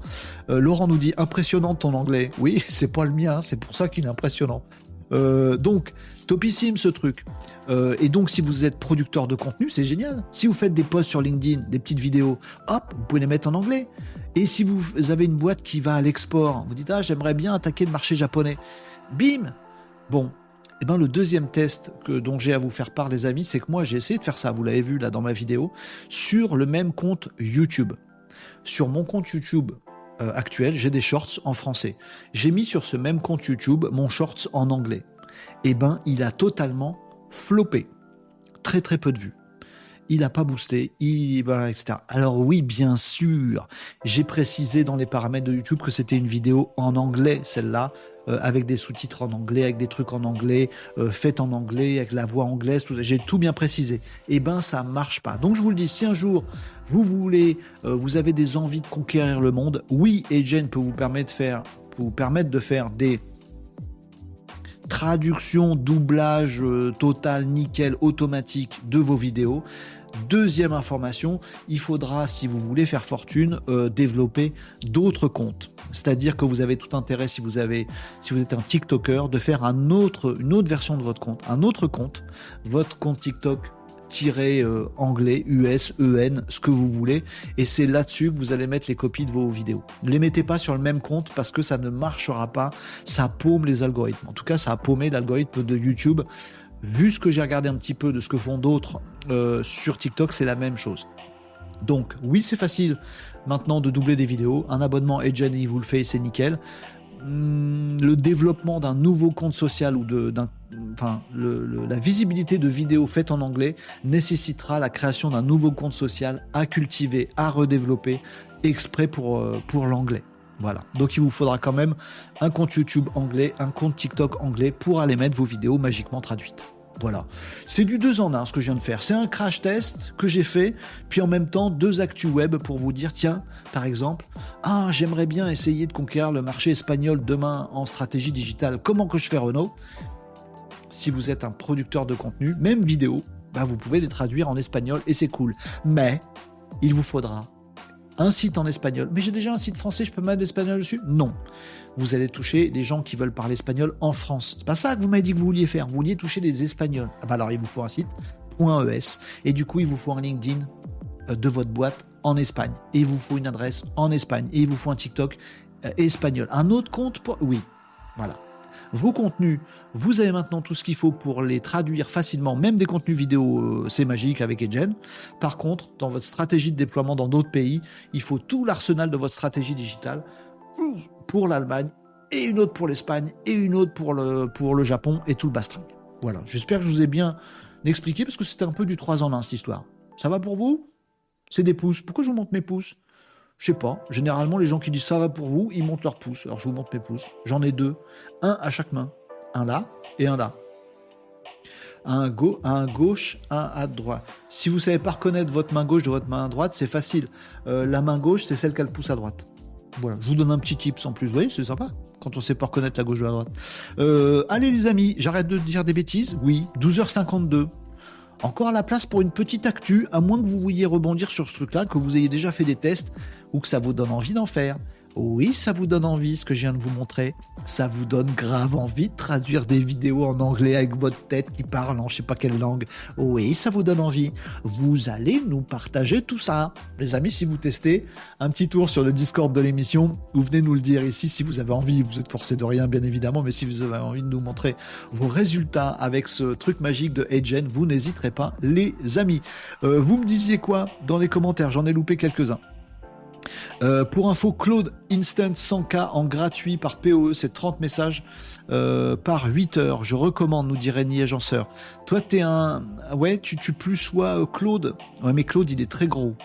Euh, Laurent nous dit impressionnant ton anglais. Oui, c'est pas le mien, c'est pour ça qu'il est impressionnant. Euh, donc, topissime ce truc. Euh, et donc, si vous êtes producteur de contenu, c'est génial. Si vous faites des posts sur LinkedIn, des petites vidéos, hop, vous pouvez les mettre en anglais. Et si vous avez une boîte qui va à l'export, vous dites ah j'aimerais bien attaquer le marché japonais, bim. Bon, et eh ben le deuxième test que dont j'ai à vous faire part, les amis, c'est que moi j'ai essayé de faire ça. Vous l'avez vu là dans ma vidéo sur le même compte YouTube sur mon compte YouTube euh, actuel, j'ai des shorts en français. J'ai mis sur ce même compte YouTube mon shorts en anglais. Eh ben, il a totalement floppé. Très très peu de vues il n'a pas boosté, il, etc. Alors oui, bien sûr, j'ai précisé dans les paramètres de YouTube que c'était une vidéo en anglais, celle-là, euh, avec des sous-titres en anglais, avec des trucs en anglais, euh, faites en anglais, avec la voix anglaise, j'ai tout bien précisé. Eh ben, ça marche pas. Donc je vous le dis, si un jour vous voulez, euh, vous avez des envies de conquérir le monde, oui, Agent peut vous permettre de faire, vous permettre de faire des traduction, doublage total, nickel, automatique de vos vidéos. Deuxième information, il faudra, si vous voulez faire fortune, euh, développer d'autres comptes. C'est-à-dire que vous avez tout intérêt, si vous êtes un TikToker, de faire une autre version de votre compte, un autre compte, votre compte TikTok tiré euh, anglais, US, EN, ce que vous voulez. Et c'est là-dessus que vous allez mettre les copies de vos vidéos. Ne les mettez pas sur le même compte parce que ça ne marchera pas. Ça paume les algorithmes. En tout cas, ça a paumé l'algorithme de YouTube vu ce que j'ai regardé un petit peu de ce que font d'autres euh, sur TikTok, c'est la même chose. Donc oui, c'est facile maintenant de doubler des vidéos. Un abonnement il vous le fait, c'est nickel. Hmm, le développement d'un nouveau compte social ou de, la visibilité de vidéos faites en anglais nécessitera la création d'un nouveau compte social à cultiver, à redévelopper, exprès pour, euh, pour l'anglais. Voilà. Donc il vous faudra quand même un compte YouTube anglais, un compte TikTok anglais pour aller mettre vos vidéos magiquement traduites. Voilà. C'est du deux en un ce que je viens de faire. C'est un crash test que j'ai fait, puis en même temps deux actus web pour vous dire tiens, par exemple, ah, j'aimerais bien essayer de conquérir le marché espagnol demain en stratégie digitale. Comment que je fais Renault Si vous êtes un producteur de contenu, même vidéo, bah, vous pouvez les traduire en espagnol et c'est cool. Mais il vous faudra un site en espagnol. Mais j'ai déjà un site français, je peux mettre l'espagnol dessus? Non. Vous allez toucher les gens qui veulent parler espagnol en France. C'est pas ça que vous m'avez dit que vous vouliez faire. Vous vouliez toucher les Espagnols. Ah bah alors il vous faut un site .es et du coup il vous faut un LinkedIn euh, de votre boîte en Espagne et il vous faut une adresse en Espagne et il vous faut un TikTok euh, espagnol. Un autre compte pour oui. Voilà vos contenus, vous avez maintenant tout ce qu'il faut pour les traduire facilement, même des contenus vidéo, euh, c'est magique avec Edgen. Par contre, dans votre stratégie de déploiement dans d'autres pays, il faut tout l'arsenal de votre stratégie digitale pour l'Allemagne et une autre pour l'Espagne et une autre pour le, pour le Japon et tout le bastring. Voilà, j'espère que je vous ai bien expliqué parce que c'était un peu du 3 en 1 cette histoire. Ça va pour vous? C'est des pouces. Pourquoi je vous montre mes pouces? Je sais pas. Généralement, les gens qui disent ça va pour vous, ils montent leurs pouces. Alors je vous montre mes pouces. J'en ai deux. Un à chaque main. Un là et un là. Un, go un gauche, un à droite. Si vous savez pas reconnaître votre main gauche de votre main droite, c'est facile. Euh, la main gauche, c'est celle qu'elle pousse à droite. Voilà, je vous donne un petit tips en plus. Vous voyez, c'est sympa quand on sait pas reconnaître la gauche de la droite. Euh, allez les amis, j'arrête de dire des bêtises. Oui, 12h52. Encore la place pour une petite actu, à moins que vous vouliez rebondir sur ce truc-là, que vous ayez déjà fait des tests ou que ça vous donne envie d'en faire. Oui, ça vous donne envie, ce que je viens de vous montrer. Ça vous donne grave envie de traduire des vidéos en anglais avec votre tête qui parle en je sais pas quelle langue. Oui, ça vous donne envie. Vous allez nous partager tout ça. Les amis, si vous testez, un petit tour sur le Discord de l'émission, vous venez nous le dire ici si vous avez envie. Vous êtes forcé de rien, bien évidemment, mais si vous avez envie de nous montrer vos résultats avec ce truc magique de Agen, vous n'hésiterez pas, les amis. Euh, vous me disiez quoi dans les commentaires? J'en ai loupé quelques-uns. Euh, pour info, Claude Instant 100K en gratuit par POE, c'est 30 messages euh, par 8 heures. Je recommande, nous dirait Régnier Agenceur. Toi, t'es un. Ouais, tu, tu plus sois euh, Claude. Ouais, mais Claude, il est très gros.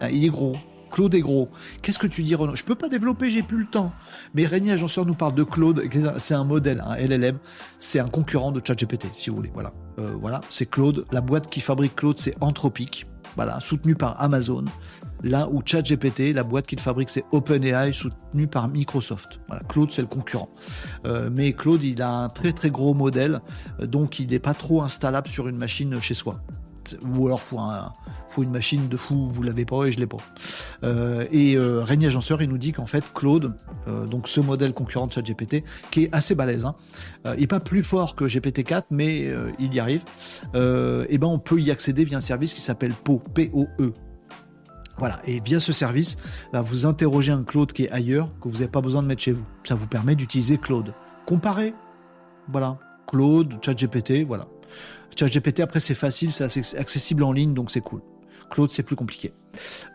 Ah, il est gros. Claude est gros. Qu'est-ce que tu dis, Renaud? Je peux pas développer, j'ai plus le temps. Mais Régnier Agenceur nous parle de Claude. C'est un modèle, un LLM. C'est un concurrent de ChatGPT, si vous voulez. Voilà. voilà, c'est Claude. La boîte qui fabrique Claude, c'est Anthropic. Voilà, soutenu par Amazon. Là où ChatGPT, la boîte qu'il fabrique, c'est OpenAI, soutenu par Microsoft. Claude, c'est le concurrent. Euh, mais Claude, il a un très très gros modèle, euh, donc il n'est pas trop installable sur une machine chez soi. Ou alors faut, faut une machine de fou, vous l'avez pas et je l'ai pas. Euh, et euh, Régnier Agenceur, il nous dit qu'en fait Claude, donc ce modèle concurrent de ChatGPT, qui est assez balèze, hein, il n'est pas plus fort que GPT-4, mais il y arrive. et ben on peut y accéder via un service qui s'appelle PO, P-O-E, voilà, et via ce service, bah, vous interrogez un Claude qui est ailleurs, que vous n'avez pas besoin de mettre chez vous. Ça vous permet d'utiliser Claude. Comparez, voilà, Claude, ChatGPT, voilà. ChatGPT, après, c'est facile, c'est accessible en ligne, donc c'est cool. Claude, c'est plus compliqué.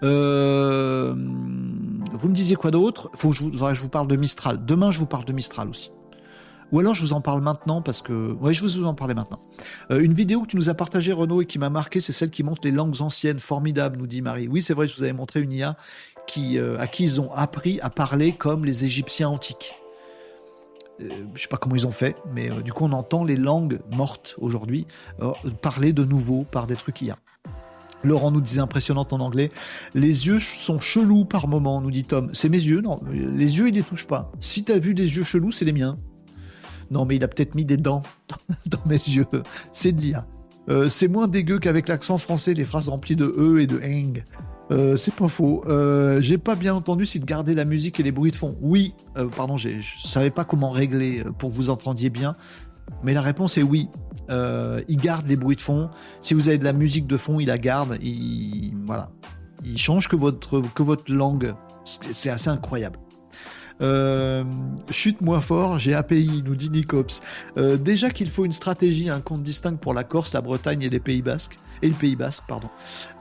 Euh, vous me disiez quoi d'autre? Faut que je je vous parle de Mistral. Demain, je vous parle de Mistral aussi. Ou alors je vous en parle maintenant parce que. Oui, je vous en parler maintenant. Euh, une vidéo que tu nous as partagée, Renaud, et qui m'a marqué, c'est celle qui montre les langues anciennes. Formidable, nous dit Marie. Oui, c'est vrai, je vous avais montré une IA qui, euh, à qui ils ont appris à parler comme les Égyptiens antiques. Euh, je sais pas comment ils ont fait, mais du coup on entend les langues mortes aujourd'hui parler de nouveau par des trucs IA. Laurent nous disait impressionnante en anglais. Les yeux sont chelous par moment, nous dit Tom. C'est mes yeux, non. Les yeux, il les touche pas. Si t'as vu des yeux chelous, c'est les miens. Non, mais il a peut-être mis des dents dans mes yeux. C'est l'IA. Euh, c'est moins dégueu qu'avec l'accent français, les phrases remplies de E et de eng. Euh, c'est pas faux. Euh, j'ai pas bien entendu si de garder la musique et les bruits de fond. Oui, pardon, je savais pas comment régler pour que vous entendiez bien. Mais la réponse est oui. il garde les bruits de fond. Si vous avez de la musique de fond, il la garde. Il, voilà. Il change que votre, que votre langue. C'est assez incroyable. Euh, chute moins fort, j'ai API, nous dit Nicops. Euh, déjà qu'il faut une stratégie, un compte distinct pour la Corse, la Bretagne et les Pays Basques. Et le Pays Basque, pardon.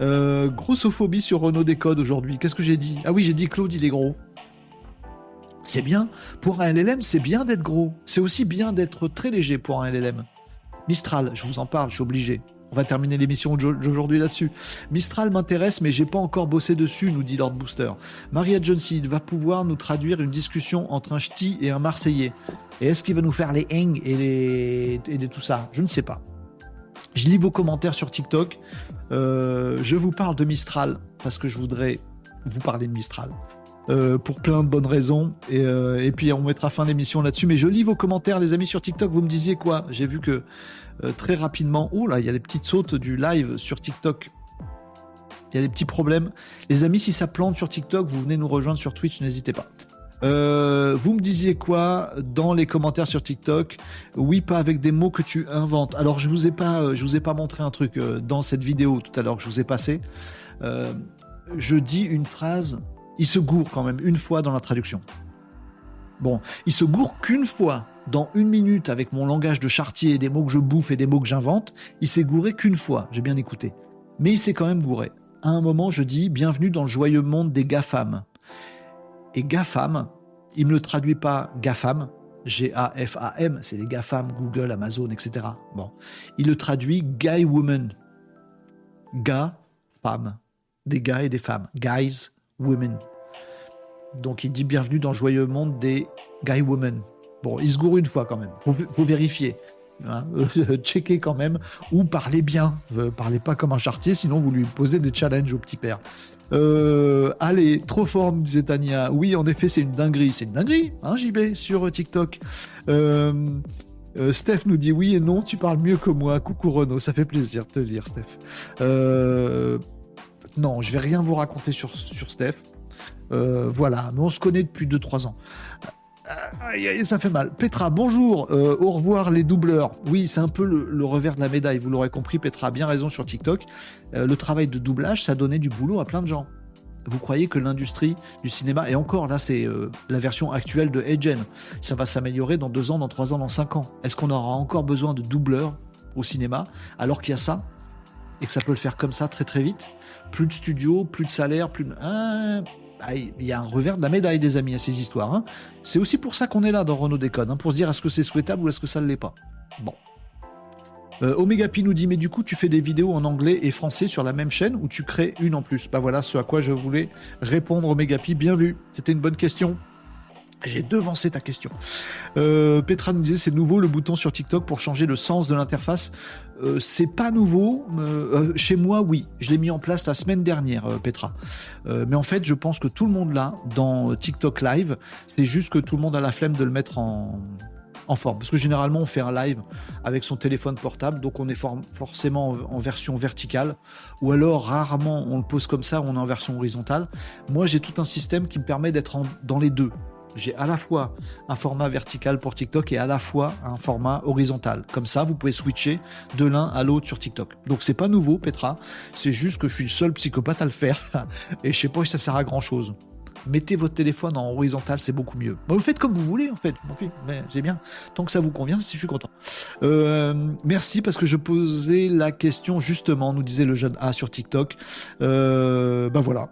Euh, grossophobie sur Renault Décode aujourd'hui. Qu'est-ce que j'ai dit? Ah oui, j'ai dit Claude, il est gros. C'est bien. Pour un LLM, c'est bien d'être gros. C'est aussi bien d'être très léger pour un LLM. Mistral, je vous en parle, je suis obligé. On va terminer l'émission d'aujourd'hui là-dessus. Mistral m'intéresse, mais j'ai pas encore bossé dessus, nous dit Lord Booster. Maria Johnson va pouvoir nous traduire une discussion entre un ch'ti et un Marseillais. Et est-ce qu'il va nous faire les hang et les, et tout ça? Je ne sais pas. Je lis vos commentaires sur TikTok. Euh, je vous parle de Mistral parce que je voudrais vous parler de Mistral. Euh, pour plein de bonnes raisons. Euh, et, puis on mettra fin d'émission là-dessus. Mais je lis vos commentaires, les amis, sur TikTok. Vous me disiez quoi? J'ai vu que très rapidement, oh là, il y a des petites sautes du live sur TikTok. Il y a des petits problèmes. Les amis, si ça plante sur TikTok, vous venez nous rejoindre sur Twitch, n'hésitez pas. Euh, vous me disiez quoi dans les commentaires sur TikTok? Oui, pas avec des mots que tu inventes. Alors je vous ai pas, euh, vous ai pas montré un truc euh, dans cette vidéo tout à l'heure que je vous ai passé. je dis une phrase, il se gourre quand même une fois dans la traduction. Bon, il se gourre qu'une fois dans une minute avec mon langage de chartier, des mots que je bouffe et des mots que j'invente. Il s'est gouré qu'une fois. J'ai bien écouté, mais il s'est quand même gouré. À un moment, je dis bienvenue dans le joyeux monde des GAFAM. Et GAFAM, il ne me le traduit pas GAFAM, G-A-F-A-M, c'est les GAFAM, Google, Amazon, etc. Bon. Il le traduit Guy Woman. Gars, femme. Des gars et des femmes. Guys, women. Donc il dit bienvenue dans le joyeux monde des Guy Women. Bon, il se gourre une fois quand même. Faut, faut vérifier. Hein, checker quand même, ou parlez bien, euh, parlez pas comme un chartier, sinon vous lui posez des challenges au petit père. Euh, allez, trop fort, disait Tania. Oui, en effet, c'est une dinguerie. C'est une dinguerie, hein, JB, sur TikTok. Euh, Steph nous dit oui et non, tu parles mieux que moi. Coucou Renaud, ça fait plaisir de te lire, Steph. non, je vais rien vous raconter sur, sur Steph. voilà, mais on se connaît depuis 2-3 ans. Aïe, ça fait mal. Petra, bonjour. Euh, au revoir les doubleurs. Oui, c'est un peu le, revers de la médaille. Vous l'aurez compris, Petra a bien raison sur TikTok. Euh, le travail de doublage, ça donnait du boulot à plein de gens. Vous croyez que l'industrie du cinéma, et encore là, c'est euh, la version actuelle de Agent, ça va s'améliorer dans deux ans, dans trois ans, dans cinq ans? Est-ce qu'on aura encore besoin de doubleurs au cinéma alors qu'il y a ça et que ça peut le faire comme ça très très vite? Plus de studios, plus de salaire, plus de. Hein, il y a un revers de la médaille des amis à ces histoires. Hein. C'est aussi pour ça qu'on est là dans Renault Décode, hein, pour se dire est-ce que c'est souhaitable ou est-ce que ça ne l'est pas? Bon. Euh, Pi nous dit mais du coup tu fais des vidéos en anglais et français sur la même chaîne ou tu crées une en plus? Bah voilà ce à quoi je voulais répondre Omega Pi, bien vu, c'était une bonne question. J'ai devancé ta question. Euh, Petra nous disait c'est nouveau le bouton sur TikTok pour changer le sens de l'interface. Euh, c'est pas nouveau. Euh, chez moi, oui. Je l'ai mis en place la semaine dernière, Petra. mais en fait, je pense que tout le monde l'a dans TikTok Live. C'est juste que tout le monde a la flemme de le mettre en, en forme. Parce que généralement, on fait un live avec son téléphone portable, donc on est forcément en, version verticale, ou alors rarement on le pose comme ça, on est en version horizontale. Moi, j'ai tout un système qui me permet d'être dans les deux. J'ai à la fois un format vertical pour TikTok et à la fois un format horizontal. Comme ça, vous pouvez switcher de l'un à l'autre sur TikTok. Donc c'est pas nouveau, Petra. C'est juste que je suis le seul psychopathe à le faire. Et je sais pas si ça sert à grand chose. Mettez votre téléphone en horizontal, c'est beaucoup mieux. vous faites comme vous voulez, en fait. mais c'est bien. Tant que ça vous convient, si je suis content. Euh, merci parce que je posais la question justement, nous disait le jeune A sur TikTok. Euh, ben voilà,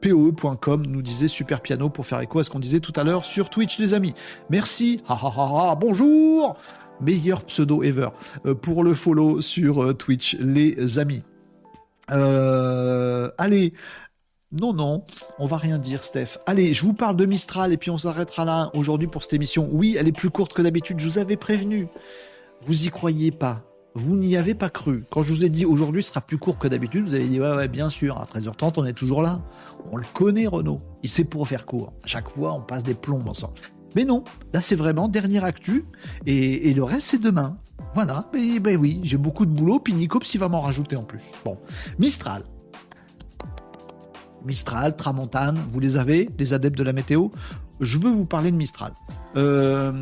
POE.com nous disait super piano pour faire écho à ce qu'on disait tout à l'heure sur Twitch, les amis. Merci. Ha, bonjour. Meilleur pseudo ever euh, pour le follow sur euh, Twitch, les amis. Euh, allez. Non, non, on va rien dire, Steph. Allez, je vous parle de Mistral et puis on s'arrêtera là aujourd'hui pour cette émission. Oui, elle est plus courte que d'habitude, je vous avais prévenu. Vous y croyez pas vous n'y avez pas cru. Quand je vous ai dit aujourd'hui sera plus court que d'habitude, vous avez dit ouais, ouais, bien sûr, à 13h30, on est toujours là. On le connaît, Renault. Il sait pour faire court. À chaque fois, on passe des plombs ensemble. Mais non, là, c'est vraiment dernière actu. Et, le reste, c'est demain. Voilà. Mais, ben oui, j'ai beaucoup de boulot. Puis Nicops, il va m'en rajouter en plus. Bon. Mistral. Mistral, Tramontane, vous les avez, les adeptes de la météo. Je veux vous parler de Mistral. Euh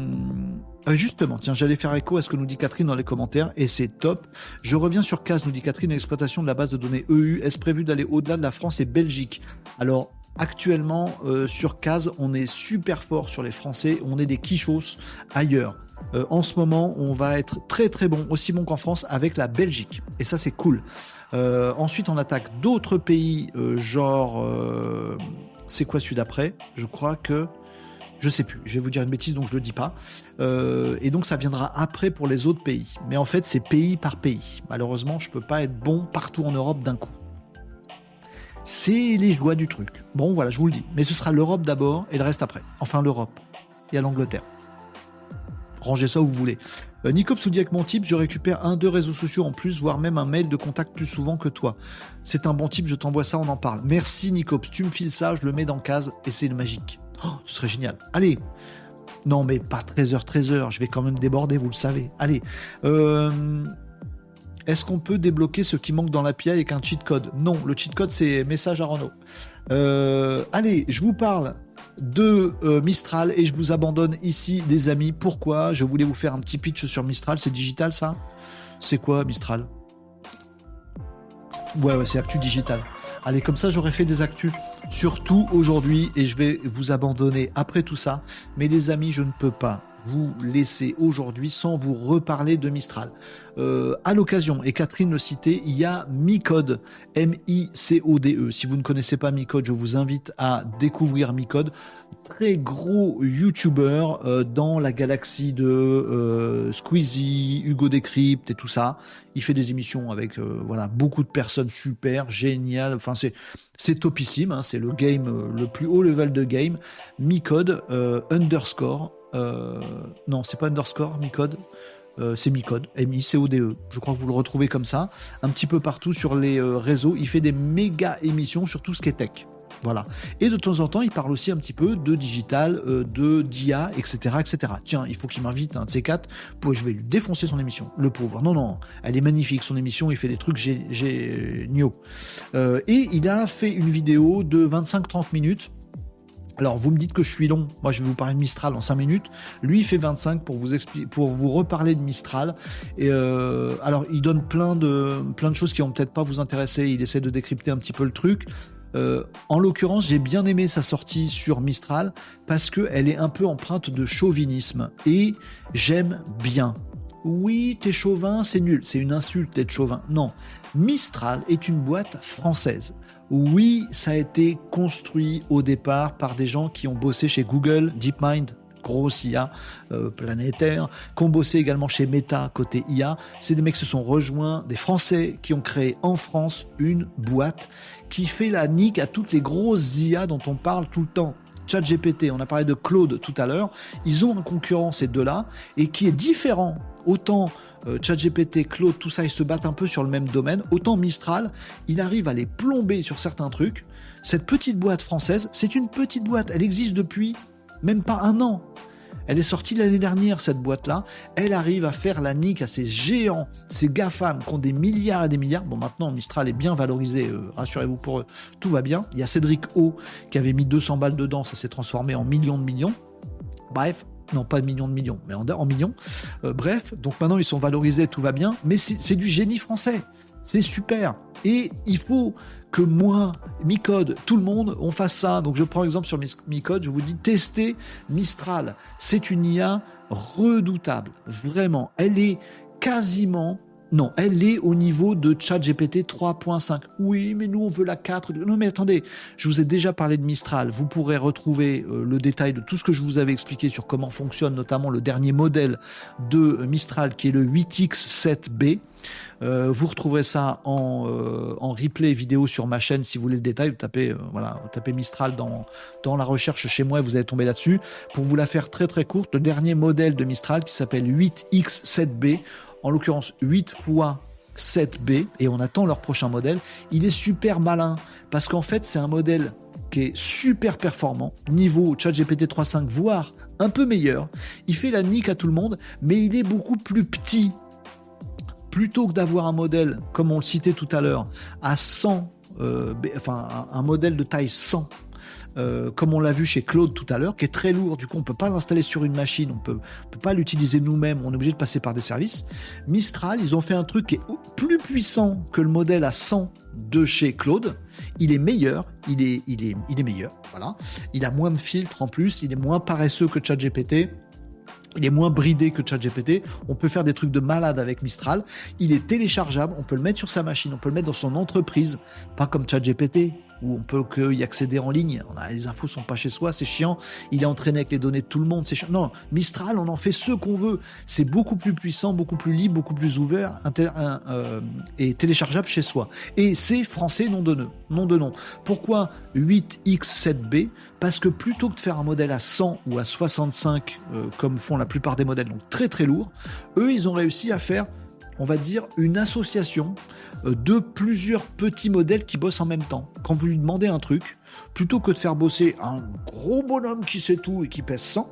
justement, tiens, j'allais faire écho à ce que nous dit Catherine dans les commentaires et c'est top. Je reviens sur CAS, nous dit Catherine, l'exploitation de la base de données EU. Est-ce prévu d'aller au-delà de la France et Belgique? Alors, actuellement, euh, sur CAS, on est super fort sur les Français, on est des quichos ailleurs. Euh, en ce moment, on va être très très bon, aussi bon qu'en France, avec la Belgique. Et ça, c'est cool. Euh, ensuite, on attaque d'autres pays, genre. c'est quoi celui d'après? Je crois que. Je sais plus, je vais vous dire une bêtise, donc je le dis pas. Euh, et donc ça viendra après pour les autres pays. Mais en fait, c'est pays par pays. Malheureusement, je peux pas être bon partout en Europe d'un coup. C'est les joies du truc. Bon, voilà, je vous le dis. Mais ce sera l'Europe d'abord et le reste après. Enfin, l'Europe. Et à l'Angleterre. Rangez ça où vous voulez. Euh, Nicops dit avec mon type, je récupère un, deux réseaux sociaux en plus, voire même un mail de contact plus souvent que toi. C'est un bon type, je t'envoie ça, on en parle. Merci Nicops, tu me files ça, je le mets dans case et c'est magique. Oh, ce serait génial. Allez. Non, mais pas 13h, 13h. Je vais quand même déborder, vous le savez. Allez. Euh, Est-ce qu'on peut débloquer ce qui manque dans l'API avec un cheat code? Non, le cheat code c'est message à Renault. Euh, allez, je vous parle de euh, Mistral et je vous abandonne ici, des amis. Pourquoi? Je voulais vous faire un petit pitch sur Mistral. C'est digital ça? C'est quoi Mistral? Ouais, ouais, c'est Actu Digital. Allez, comme ça, j'aurais fait des actus surtout aujourd'hui et je vais vous abandonner après tout ça. Mais les amis, je ne peux pas vous laisser aujourd'hui sans vous reparler de Mistral. Euh, à l'occasion, et Catherine le citait, il y a Micode, M-I-C-O-D-E. Si vous ne connaissez pas Micode, je vous invite à découvrir Micode. Très gros YouTuber euh, dans la galaxie de euh, Squeezie, Hugo Décrypte et tout ça. Il fait des émissions avec voilà beaucoup de personnes super, géniales. Enfin, c'est c'est topissime. Hein. c'est le game, le plus haut level de game. Micode underscore non, c'est pas underscore, Micode. Euh, c'est Micode, M-I-C-O-D-E. Je crois que vous le retrouvez comme ça, un petit peu partout sur les euh, réseaux. Il fait des méga émissions sur tout ce qui est tech. Voilà. Et de temps en temps, il parle aussi un petit peu de digital, de d'IA, etc., etc. Tiens, il faut qu'il m'invite un de ces quatre. Je vais lui défoncer son émission. Le pauvre. Non, non, elle est magnifique son émission. Il fait des trucs géniaux. et il a fait une vidéo de 25-30 minutes alors, vous me dites que je suis long. Moi, je vais vous parler de Mistral en 5 minutes. Lui, il fait 25 pour vous pour vous reparler de Mistral. Et euh, alors, il donne plein de, plein de choses qui vont peut-être pas vous intéresser. Il essaie de décrypter un petit peu le truc. Euh, en l'occurrence, j'ai bien aimé sa sortie sur Mistral parce qu'elle est un peu empreinte de chauvinisme. Et j'aime bien. Oui, t'es chauvin, c'est nul. C'est une insulte d'être chauvin. Non. Mistral est une boîte française. Oui, ça a été construit au départ par des gens qui ont bossé chez Google, DeepMind, grosse IA euh, planétaire, qui ont bossé également chez Meta côté IA. C'est des mecs qui se sont rejoints, des Français qui ont créé en France une boîte qui fait la nique à toutes les grosses IA dont on parle tout le temps. ChatGPT, on a parlé de Claude tout à l'heure, ils ont un concurrent ces deux-là et qui est différent autant euh, ChatGPT, Claude, tout ça, ils se battent un peu sur le même domaine. Autant Mistral, il arrive à les plomber sur certains trucs. Cette petite boîte française, c'est une petite boîte. Elle existe depuis même pas un an. Elle est sortie l'année dernière, cette boîte-là. Elle arrive à faire la nique à ces géants, ces GAFAM qui ont des milliards et des milliards. Bon, maintenant, Mistral est bien valorisé, euh, rassurez-vous pour eux, tout va bien. Il y a Cédric O qui avait mis 200 balles dedans, ça s'est transformé en millions de millions. Bref, non pas de millions de millions, mais en, millions. Euh, bref, donc maintenant ils sont valorisés, tout va bien, mais c'est du génie français. C'est super. Et il faut que moi, Micode, tout le monde, on fasse ça. Donc je prends exemple sur Micode, je vous dis testez Mistral. C'est une IA redoutable, vraiment. Elle est quasiment non, elle est au niveau de ChatGPT 3.5. Oui, mais nous on veut la 4. Non, mais attendez, je vous ai déjà parlé de Mistral. Vous pourrez retrouver euh, le détail de tout ce que je vous avais expliqué sur comment fonctionne notamment le dernier modèle de Mistral qui est le 8X7B. Euh, vous retrouverez ça en, euh, en, replay vidéo sur ma chaîne si vous voulez le détail. Vous tapez, voilà, vous tapez Mistral dans, dans la recherche chez moi et vous allez tomber là-dessus. Pour vous la faire très très courte, le dernier modèle de Mistral qui s'appelle 8X7B en l'occurrence 8 fois 7B, et on attend leur prochain modèle. Il est super malin, parce qu'en fait, c'est un modèle qui est super performant, niveau ChatGPT 3.5, voire un peu meilleur. Il fait la nique à tout le monde, mais il est beaucoup plus petit. Plutôt que d'avoir un modèle, comme on le citait tout à l'heure, à 100, euh, enfin un modèle de taille 100 euh, comme on l'a vu chez Claude tout à l'heure, qui est très lourd. Du coup, on peut pas l'installer sur une machine, on peut, peut pas l'utiliser nous-mêmes, on est obligé de passer par des services. Mistral, ils ont fait un truc qui est plus puissant que le modèle à 100 de chez Claude. Il est meilleur, il est, il est, il est meilleur, voilà. Il a moins de filtres en plus, il est moins paresseux que ChatGPT. Il est moins bridé que ChatGPT. On peut faire des trucs de malade avec Mistral. Il est téléchargeable. On peut le mettre sur sa machine. On peut le mettre dans son entreprise. Pas comme ChatGPT où on peut y accéder en ligne. On a, les infos sont pas chez soi, c'est chiant. Il est entraîné avec les données de tout le monde, c'est chiant. Non, Mistral, on en fait ce qu'on veut. C'est beaucoup plus puissant, beaucoup plus libre, beaucoup plus ouvert euh, et téléchargeable chez soi. Et c'est français, non de nom. De nom. Pourquoi 8X7B Parce que plutôt que de faire un modèle à 100 ou à 65, euh, comme font la plupart des modèles, donc très très lourds, eux, ils ont réussi à faire on va dire, une association euh, de plusieurs petits modèles qui bossent en même temps. Quand vous lui demandez un truc, plutôt que de faire bosser un gros bonhomme qui sait tout et qui pèse 100,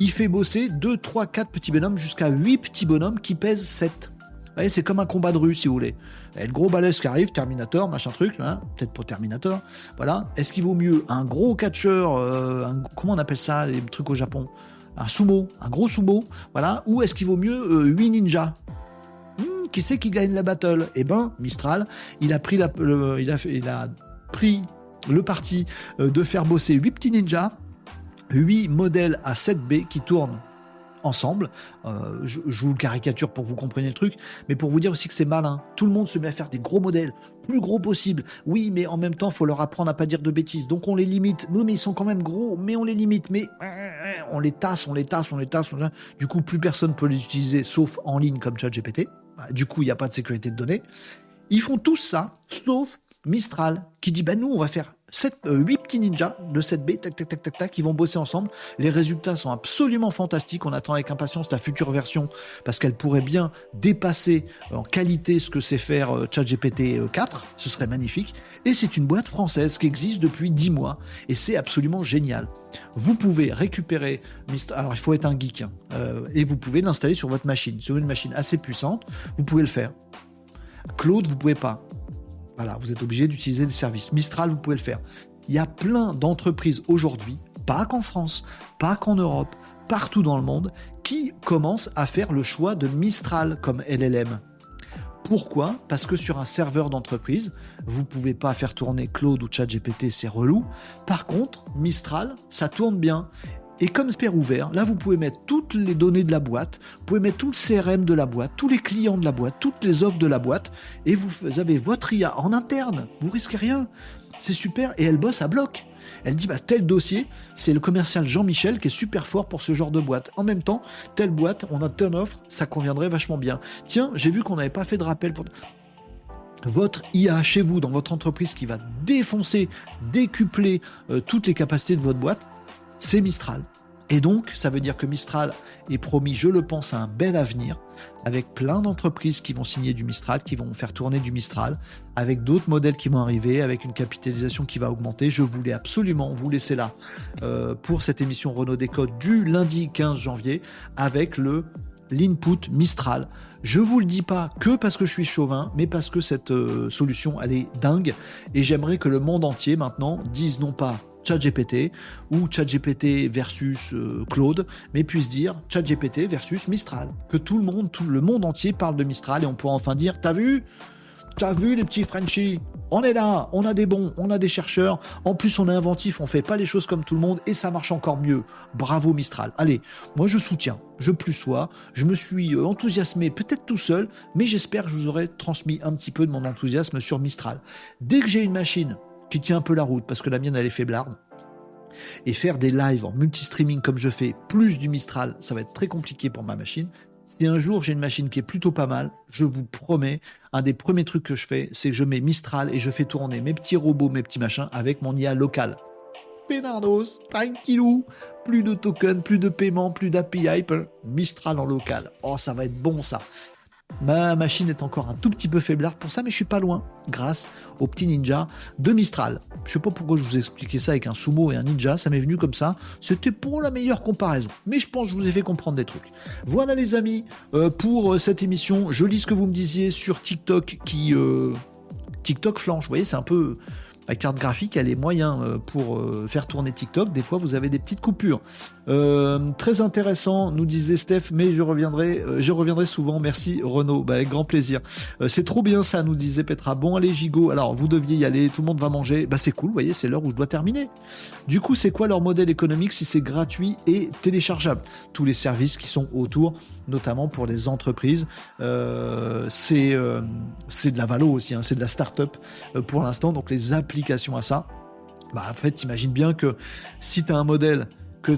il fait bosser 2, 3, 4 petits bonhommes jusqu'à 8 petits bonhommes qui pèsent 7. voyez, c'est comme un combat de rue, si vous voulez. Et le gros balèze qui arrive, Terminator, machin truc, hein, peut-être pour Terminator. Voilà. Est-ce qu'il vaut mieux un gros catcheur, euh, comment on appelle ça, les trucs au Japon? Un sumo, un gros sumo, voilà. Ou est-ce qu'il vaut mieux euh, 8 ninjas? Hmm, Qui c'est qui gagne la battle? Eh ben, Mistral, il a pris, le, il il parti euh, de faire bosser 8 petits ninjas, 8 modèles à 7B qui tournent ensemble. Euh, je, je, vous le caricature pour que vous compreniez le truc, mais pour vous dire aussi que c'est malin. Tout le monde se met à faire des gros modèles, plus gros possible. Oui, mais en même temps, faut leur apprendre à pas dire de bêtises. Donc on les limite. Oui, mais ils sont quand même gros, mais on les limite. Mais on les tasse, on les tasse, on les tasse. Du coup, plus personne peut les utiliser, sauf en ligne comme ChatGPT. Bah, du coup, il n'y a pas de sécurité de données. Ils font tous ça, sauf Mistral, qui dit bah nous, on va faire 7, euh, 8 petits ninjas de 7B, tac, tac, tac, tac, tac, qui vont bosser ensemble. Les résultats sont absolument fantastiques. On attend avec impatience la future version parce qu'elle pourrait bien dépasser en qualité ce que sait faire euh, ChatGPT 4. Ce serait magnifique. Et c'est une boîte française qui existe depuis 10 mois et c'est absolument génial. Vous pouvez récupérer. Alors, il faut être un geek hein, euh, et vous pouvez l'installer sur votre machine. Sur une machine assez puissante, vous pouvez le faire. Claude, vous pouvez pas. Voilà, vous êtes obligé d'utiliser des services. Mistral, vous pouvez le faire. Il y a plein d'entreprises aujourd'hui, pas qu'en France, pas qu'en Europe, partout dans le monde, qui commencent à faire le choix de Mistral comme LLM. Pourquoi? Parce que sur un serveur d'entreprise, vous ne pouvez pas faire tourner Claude ou ChatGPT, c'est relou. Par contre, Mistral, ça tourne bien. Et comme c'est ouvert, là vous pouvez mettre toutes les données de la boîte, vous pouvez mettre tout le CRM de la boîte, tous les clients de la boîte, toutes les offres de la boîte, et vous avez votre IA en interne. Vous risquez rien. C'est super. Et elle bosse à bloc. Elle dit bah tel dossier, c'est le commercial Jean-Michel qui est super fort pour ce genre de boîte. En même temps, telle boîte, on a turn offre, ça conviendrait vachement bien. Tiens, j'ai vu qu'on n'avait pas fait de rappel pour votre IA chez vous, dans votre entreprise, qui va défoncer, décupler euh, toutes les capacités de votre boîte, c'est Mistral. Et donc, ça veut dire que Mistral est promis, je le pense, à un bel avenir, avec plein d'entreprises qui vont signer du Mistral, qui vont faire tourner du Mistral, avec d'autres modèles qui vont arriver, avec une capitalisation qui va augmenter. Je voulais absolument vous laisser là euh, pour cette émission Renault Décode du lundi 15 janvier, avec le l'input Mistral. Je vous le dis pas que parce que je suis chauvin, mais parce que cette euh, solution, elle est dingue, et j'aimerais que le monde entier maintenant dise non pas ChatGPT ou ChatGPT versus euh, Claude, mais puisse dire ChatGPT versus Mistral. Que tout le monde, tout le monde entier parle de Mistral et on pourra enfin dire T'as vu? T'as vu les petits Frenchies? On est là, on a des bons, on a des chercheurs. En plus, on est inventif, on fait pas les choses comme tout le monde et ça marche encore mieux. Bravo Mistral. Allez, moi je soutiens, je plus sois. Je me suis euh, enthousiasmé, peut-être tout seul, mais j'espère que je vous aurai transmis un petit peu de mon enthousiasme sur Mistral. Dès que j'ai une machine qui tient un peu la route, parce que la mienne elle est faiblarde, et faire des lives en multi-streaming comme je fais, plus du Mistral, ça va être très compliqué pour ma machine. Si un jour j'ai une machine qui est plutôt pas mal, je vous promets, un des premiers trucs que je fais, c'est que je mets Mistral et je fais tourner mes petits robots, mes petits machins avec mon IA local. Pénardos, tranquillou, plus de tokens, plus de paiement, plus d'API, Mistral en local. Oh, ça va être bon ça. Ma machine est encore un tout petit peu faiblarde pour ça, mais je suis pas loin, grâce au petit ninja de Mistral. Je sais pas pourquoi je vous ai expliqué ça avec un sumo et un ninja, ça m'est venu comme ça. C'était pour la meilleure comparaison, mais je pense que je vous ai fait comprendre des trucs. Voilà les amis, euh, pour cette émission, je lis ce que vous me disiez sur TikTok qui... Euh, TikTok flanche, vous voyez, c'est un peu la carte graphique, elle est moyen euh, pour euh, faire tourner TikTok. Des fois, vous avez des petites coupures. Euh, très intéressant, nous disait Steph, mais je reviendrai, je reviendrai souvent. Merci Renaud, bah, avec grand plaisir. c'est trop bien ça, nous disait Petra. Bon, allez Gigot, alors vous deviez y aller, tout le monde va manger. Bah c'est cool, vous voyez, c'est l'heure où je dois terminer. Du coup, c'est quoi leur modèle économique si c'est gratuit et téléchargeable? Tous les services qui sont autour, notamment pour les entreprises. c'est de la valo aussi, hein, c'est de la start-up pour l'instant. Donc les applis à ça, bah en fait, t'imagines bien que si tu as un modèle que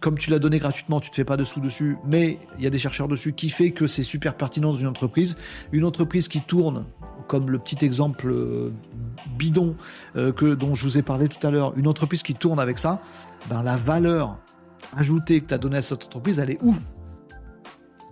comme tu l'as donné gratuitement, tu te fais pas de sous dessus, mais il y a des chercheurs dessus qui fait que c'est super pertinent dans une entreprise. Une entreprise qui tourne, comme le petit exemple euh, bidon euh, que, dont je vous ai parlé tout à l'heure, une entreprise qui tourne avec ça, ben la valeur ajoutée que tu as donnée à cette entreprise, elle est ouf.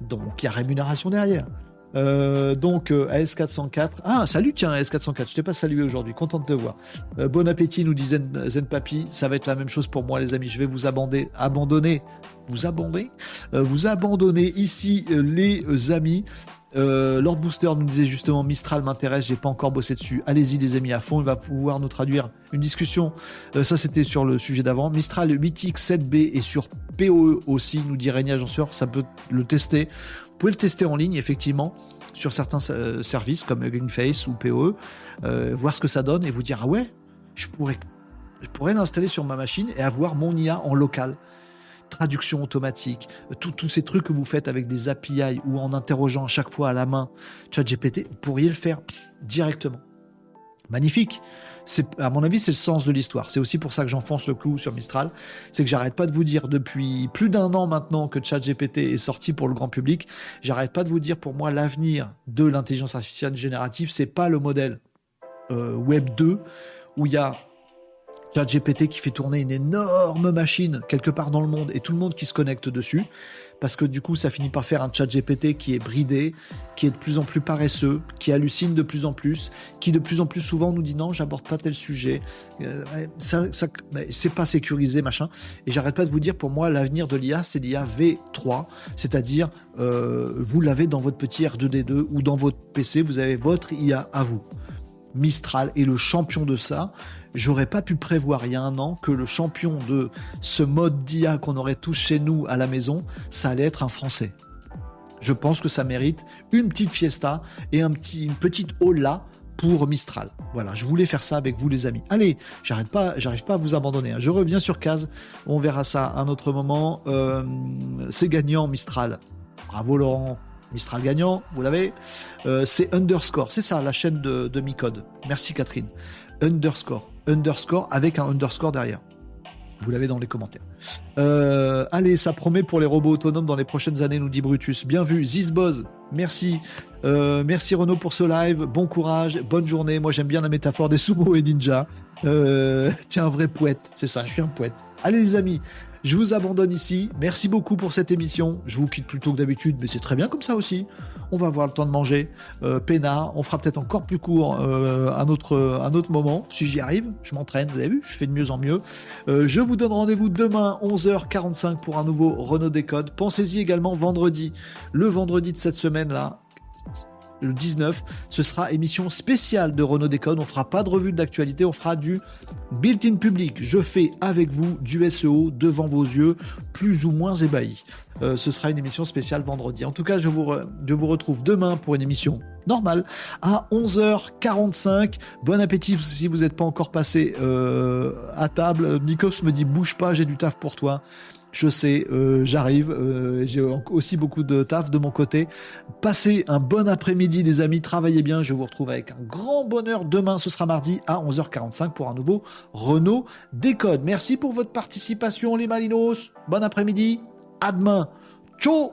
Donc il y a rémunération derrière. Euh, donc euh, AS404. Ah, salut tiens AS404, je t'ai pas salué aujourd'hui, content de te voir. Euh, bon appétit, nous dit Zen, Papi. Ça va être la même chose pour moi les amis, je vais vous abandonner, abandonner, vous abandonner, vous abandonner ici les amis. Euh, Lord Booster nous disait justement Mistral m'intéresse, j'ai pas encore bossé dessus. Allez-y les amis à fond, il va pouvoir nous traduire une discussion. Euh, ça c'était sur le sujet d'avant. Mistral 8X 7B et sur POE aussi, nous dit Régnier Agenceur, ça peut le tester. Vous pouvez le tester en ligne effectivement sur certains euh, services comme Greenface ou POE, voir ce que ça donne et vous dire ah ouais, je pourrais, je pourrais l'installer sur ma machine et avoir mon IA en local traduction automatique, tous ces trucs que vous faites avec des API ou en interrogeant à chaque fois à la main ChatGPT, vous pourriez le faire directement. Magnifique. C'est, à mon avis, c'est le sens de l'histoire. C'est aussi pour ça que j'enfonce le clou sur Mistral. C'est que j'arrête pas de vous dire depuis plus d'un an maintenant que ChatGPT est sorti pour le grand public. J'arrête pas de vous dire pour moi l'avenir de l'intelligence artificielle générative, c'est pas le modèle euh, Web 2 où il y a ChatGPT qui fait tourner une énorme machine quelque part dans le monde et tout le monde qui se connecte dessus. Parce que du coup, ça finit par faire un ChatGPT qui est bridé, qui est de plus en plus paresseux, qui hallucine de plus en plus, qui de plus en plus souvent nous dit non, j'aborde pas tel sujet, euh, ça, c'est pas sécurisé, machin. Et j'arrête pas de vous dire, pour moi, l'avenir de l'IA, c'est l'IA V3, c'est-à-dire euh, vous l'avez dans votre petit R2D2 ou dans votre PC, vous avez votre IA à vous. Mistral est le champion de ça j'aurais pas pu prévoir il y a un an que le champion de ce mode d'IA qu'on aurait tous chez nous à la maison, ça allait être un Français. Je pense que ça mérite une petite fiesta et un petit, une petite là pour Mistral. Voilà, je voulais faire ça avec vous les amis. Allez, j'arrête pas, j'arrive pas à vous abandonner. Hein. Je reviens sur Case, on verra ça à un autre moment. Euh, c'est gagnant Mistral. Bravo Laurent. Mistral gagnant, vous l'avez. Euh, c'est underscore, c'est ça la chaîne de, de Micode. Merci Catherine. Underscore underscore avec un underscore derrière. Vous l'avez dans les commentaires. Euh, allez, ça promet pour les robots autonomes dans les prochaines années, nous dit Brutus. Bien vu, Zizboz, merci. Euh, merci Renaud pour ce live. Bon courage, bonne journée. Moi j'aime bien la métaphore des sumo et ninja. Euh, tiens, vrai poète, c'est ça, je suis un poète. Allez les amis, je vous abandonne ici. Merci beaucoup pour cette émission. Je vous quitte plus tôt que d'habitude, mais c'est très bien comme ça aussi. On va avoir le temps de manger. Euh, on fera peut-être encore plus court euh, un, autre, un autre moment. Si j'y arrive, je m'entraîne. Vous avez vu, je fais de mieux en mieux. Euh, je vous donne rendez-vous demain, 11h45, pour un nouveau Renault Décode. Pensez-y également vendredi. Le vendredi de cette semaine-là, le 19, ce sera émission spéciale de Renault Décode. On fera pas de revue d'actualité, on fera du built-in public. Je fais avec vous du SEO devant vos yeux, plus ou moins ébahis. Euh, ce sera une émission spéciale vendredi. En tout cas, je vous, je vous retrouve demain pour une émission normale à 11h45. Bon appétit si vous n'êtes pas encore passé euh, à table. Nikos me dit bouge pas, j'ai du taf pour toi. Je sais, euh, j'arrive, euh, j'ai aussi beaucoup de taf de mon côté. Passez un bon après-midi les amis, travaillez bien, je vous retrouve avec un grand bonheur demain, ce sera mardi à 11h45 pour un nouveau Renault Décode. Merci pour votre participation les Malinos, bon après-midi, à demain, ciao